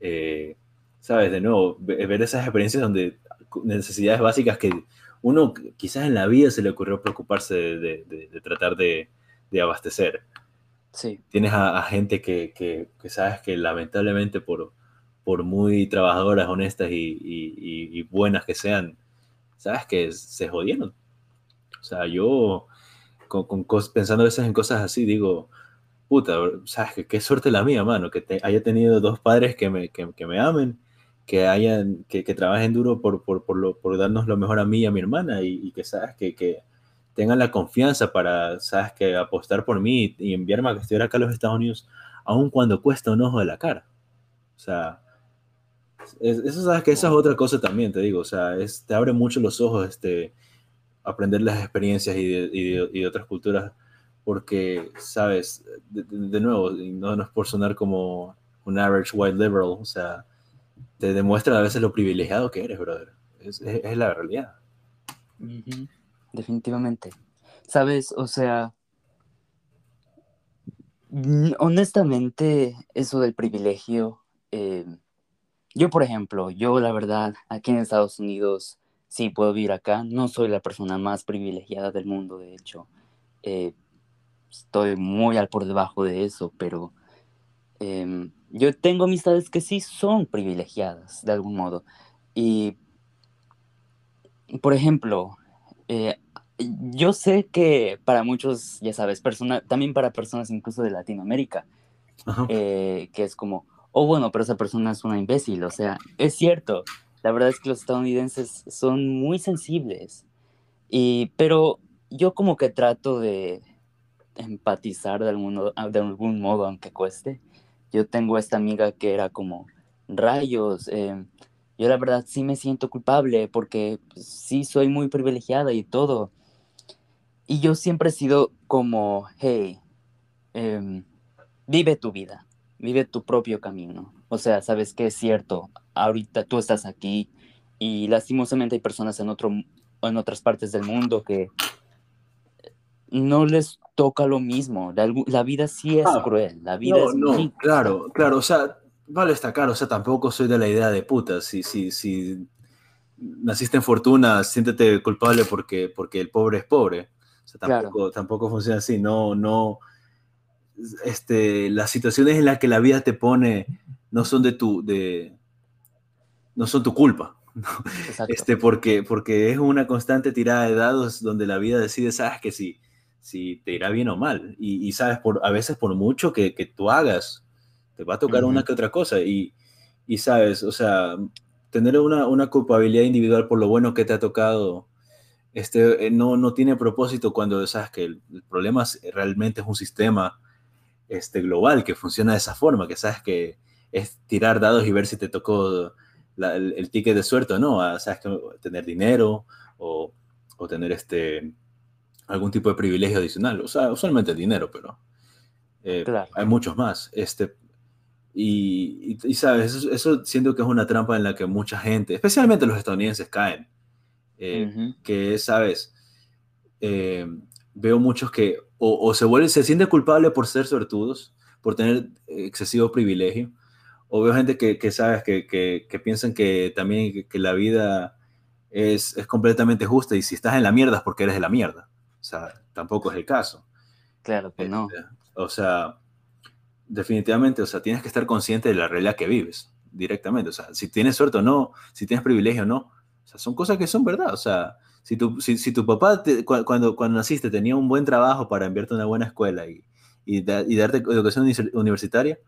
Eh, sabes, de nuevo, ver esas experiencias donde necesidades básicas que uno quizás en la vida se le ocurrió preocuparse de, tratar de, abastecer. Sí. Tienes a, gente que, que, sabes que lamentablemente por, por muy trabajadoras, honestas y, buenas que sean, sabes que se jodieron. O sea, yo con, pensando a veces en cosas así, digo, puta, sabes que qué suerte la mía, mano, que haya tenido dos padres que me, que, que me amen que hayan, que, que trabajen duro por, por, por, lo, por, darnos lo mejor a mí y a mi hermana y, que, sabes, que, que, tengan la confianza para, sabes, que apostar por mí y, enviarme a que estuviera acá a los Estados Unidos, aun cuando cuesta un ojo de la cara. O sea, eso sabes que esa es otra cosa también, te digo, o sea, es, te abre mucho los ojos este, aprender las experiencias y de, y de, otras culturas, porque, sabes, de, de nuevo, no, no es por sonar como un average white liberal, o sea, te demuestra a veces lo privilegiado que eres, brother. Es, la realidad. Definitivamente. Sabes, o sea, honestamente, eso del privilegio, eh, yo por ejemplo, yo la verdad, aquí en Estados Unidos, sí puedo vivir acá, no soy la persona más privilegiada del mundo, de hecho, eh, estoy muy al por debajo de eso, pero em, yo tengo amistades que sí son privilegiadas de algún modo. Y, por ejemplo, eh, yo sé que para muchos, ya sabes, persona, también para personas incluso de Latinoamérica, eh, que es como, oh bueno, pero esa persona es una imbécil, o sea, es cierto, la verdad es que los estadounidenses son muy sensibles, y, pero yo como que trato de empatizar de algún, de algún modo, aunque cueste, yo tengo esta amiga que era como, rayos, em, yo la verdad sí me siento culpable porque pues, sí soy muy privilegiada y todo. Y yo siempre he sido como, hey, em, vive tu vida, vive tu propio camino. O sea, sabes que es cierto, ahorita tú estás aquí y lastimosamente hay personas en, otro, en otras partes del mundo que no les toca lo mismo. La, vida sí es ah, cruel. La vida no, es no, claro, claro. O sea, vale destacar, o sea, tampoco soy de la idea de puta. Si, si, si naciste en fortuna, siéntete culpable porque, porque el pobre es pobre. O sea, tampoco, tampoco funciona así. No, no. Este, las situaciones en las que la vida te pone no son de tu, de, no son tu culpa. Este, porque, porque es una constante tirada de dados donde la vida decide, sabes que sí si te irá bien o mal. Y, sabes, por, a veces por mucho que, tú hagas, te va a tocar una que otra cosa. Y, sabes, o sea, tener una, culpabilidad individual por lo bueno que te ha tocado, este, eh, no, no tiene propósito cuando sabes que el, problema realmente es un sistema este, global que funciona de esa forma, que sabes que es tirar dados y ver si te tocó el, ticket de suerte o no, ah, sabes que tener dinero o, o tener este algún tipo de privilegio adicional. O sea, usualmente dinero, pero eh, hay muchos más. Este, y, y, sabes, eso, siento que es una trampa en la que mucha gente, especialmente los estadounidenses, caen. Eh, que sabes, eh, veo muchos que o, se vuelven, se sienten culpables por ser sortudos, por tener excesivo privilegio, o veo gente que, que sabes, que, que, que, piensan que también que, la vida es, es completamente justa y si estás en la mierda es porque eres de la mierda. O sea, tampoco es el caso. Claro que no. Este, o sea, definitivamente, o sea, tienes que estar consciente de la realidad que vives directamente. O sea, si tienes suerte o no, si tienes privilegio o no. O sea, son cosas que son verdad. O sea, si tu, si, tu papá cuando, cuando naciste tenía un buen trabajo para enviarte a una buena escuela y, y, darte educación universitaria,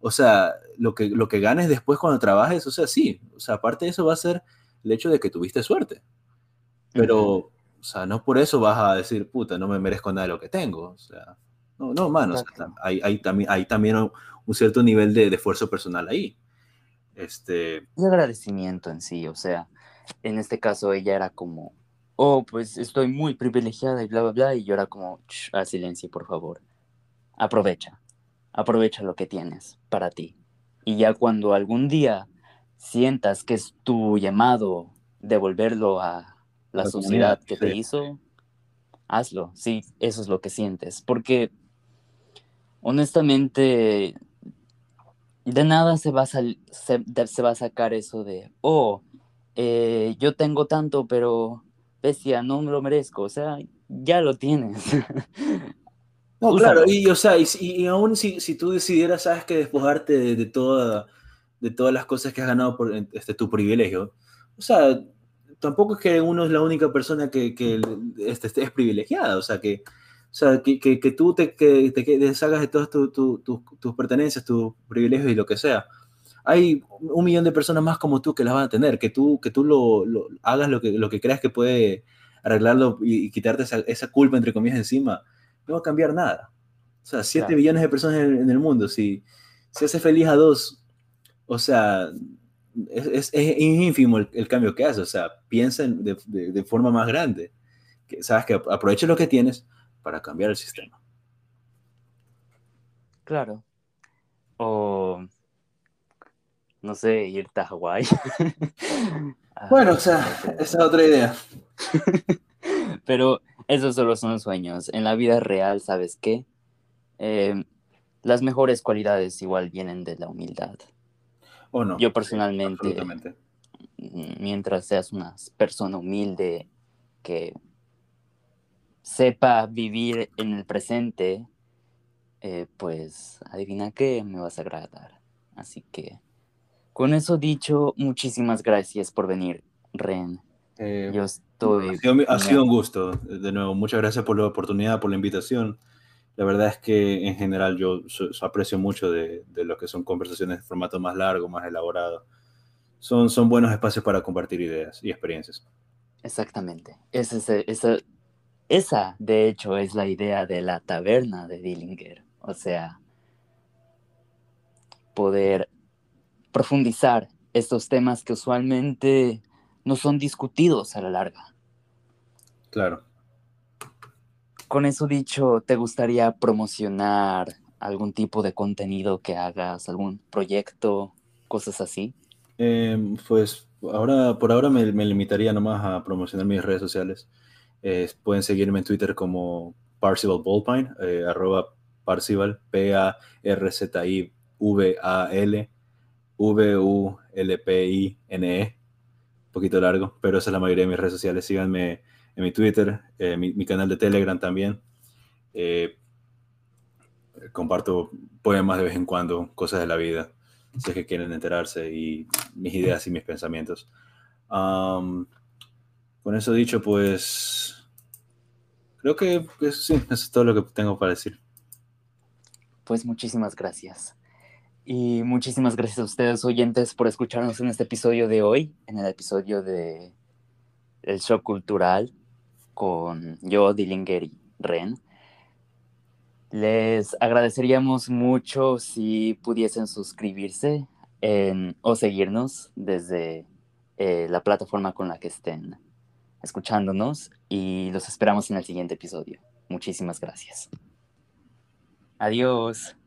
o sea, lo que, lo que ganes después cuando trabajes, o sea, sí. O sea, aparte de eso va a ser el hecho de que tuviste suerte. Pero, o sea, no por eso vas a decir, puta, no me merezco nada de lo que tengo. O sea, no, no, mano, hay, hay, también, hay también un, cierto nivel de, esfuerzo personal ahí. Este... Y agradecimiento en sí, o sea, en este caso ella era como, oh, pues estoy muy privilegiada y bla, bla, bla, y yo era como, a silencio, por favor. Aprovecha, aprovecha lo que tienes para ti. Y ya cuando algún día sientas que es tu llamado devolverlo a la, sociedad que te hizo, hazlo, sí, eso es lo que sientes, porque honestamente de nada se va a, se, va a sacar eso de, oh, eh, yo tengo tanto, pero bestia, no me lo merezco, o sea, ya lo tienes. no, claro, y, o sea, y, aún si, si, tú decidieras, sabes que despojarte de, de, toda, de todas las cosas que has ganado por este, tu privilegio, o sea, tampoco es que uno es la única persona que, que este, es privilegiada, o sea, que, o sea, que, que, que tú te, que, te deshagas de todas tus pertenencias, tus privilegios y lo que sea. Hay un millón de personas más como tú que las van a tener, que tú, que tú lo, lo hagas lo que, lo que creas que puede arreglarlo y, quitarte esa, esa, culpa, entre comillas, encima, no va a cambiar nada. O sea, 7 millones de personas en, en, el mundo, si, si hace feliz a dos, o sea, es, es, ínfimo el, cambio que hace, o sea, piensa de, de, forma más grande. Que, Sabes que aproveche lo que tienes para cambiar el sistema. Claro. O, no sé, irte a Hawái. bueno, o sea, esa es otra idea. Pero esos solo son sueños. En la vida real, ¿sabes qué? Eh, las mejores cualidades igual vienen de la humildad. ¿O no? Yo personalmente, mientras seas una persona humilde que sepa vivir en el presente, eh, pues adivina qué me vas a agradar. Así que, con eso dicho, muchísimas gracias por venir, Ren. Eh, Yo Ha sido, ha sido un gusto, de nuevo, muchas gracias por la oportunidad, por la invitación la verdad es que en general yo aprecio mucho de, de, lo que son conversaciones de formato más largo, más elaborado. Son, son buenos espacios para compartir ideas y experiencias. Exactamente. Esa, esa, esa, de hecho, es la idea de la taberna de Dillinger. O sea, poder profundizar estos temas que usualmente no son discutidos a la larga. Claro. Con eso dicho, ¿te gustaría promocionar algún tipo de contenido que hagas, algún proyecto, cosas así? Em, pues ahora, por ahora me, limitaría nomás a promocionar mis redes sociales. pueden seguirme en Twitter como Parcival Ballpine, eh, arroba Parcival, P-A-R-Z-I-V-A-L, V-U-L-P-I-N-E, poquito largo, pero esa es la mayoría de mis redes sociales. Síganme en mi Twitter, eh, mi, canal de Telegram también. Eh, comparto poemas de vez en cuando, cosas de la vida, si es que quieren enterarse, y mis ideas y mis pensamientos. con eso dicho, pues creo que, sí, eso es todo lo que tengo para decir. Pues muchísimas gracias. Y muchísimas gracias a ustedes, oyentes, por escucharnos en este episodio de hoy, en el episodio de El Show Cultural con yo, Dillinger y Ren. Les agradeceríamos mucho si pudiesen suscribirse o seguirnos desde eh, la plataforma con la que estén escuchándonos y los esperamos en el siguiente episodio. Muchísimas gracias. Adiós.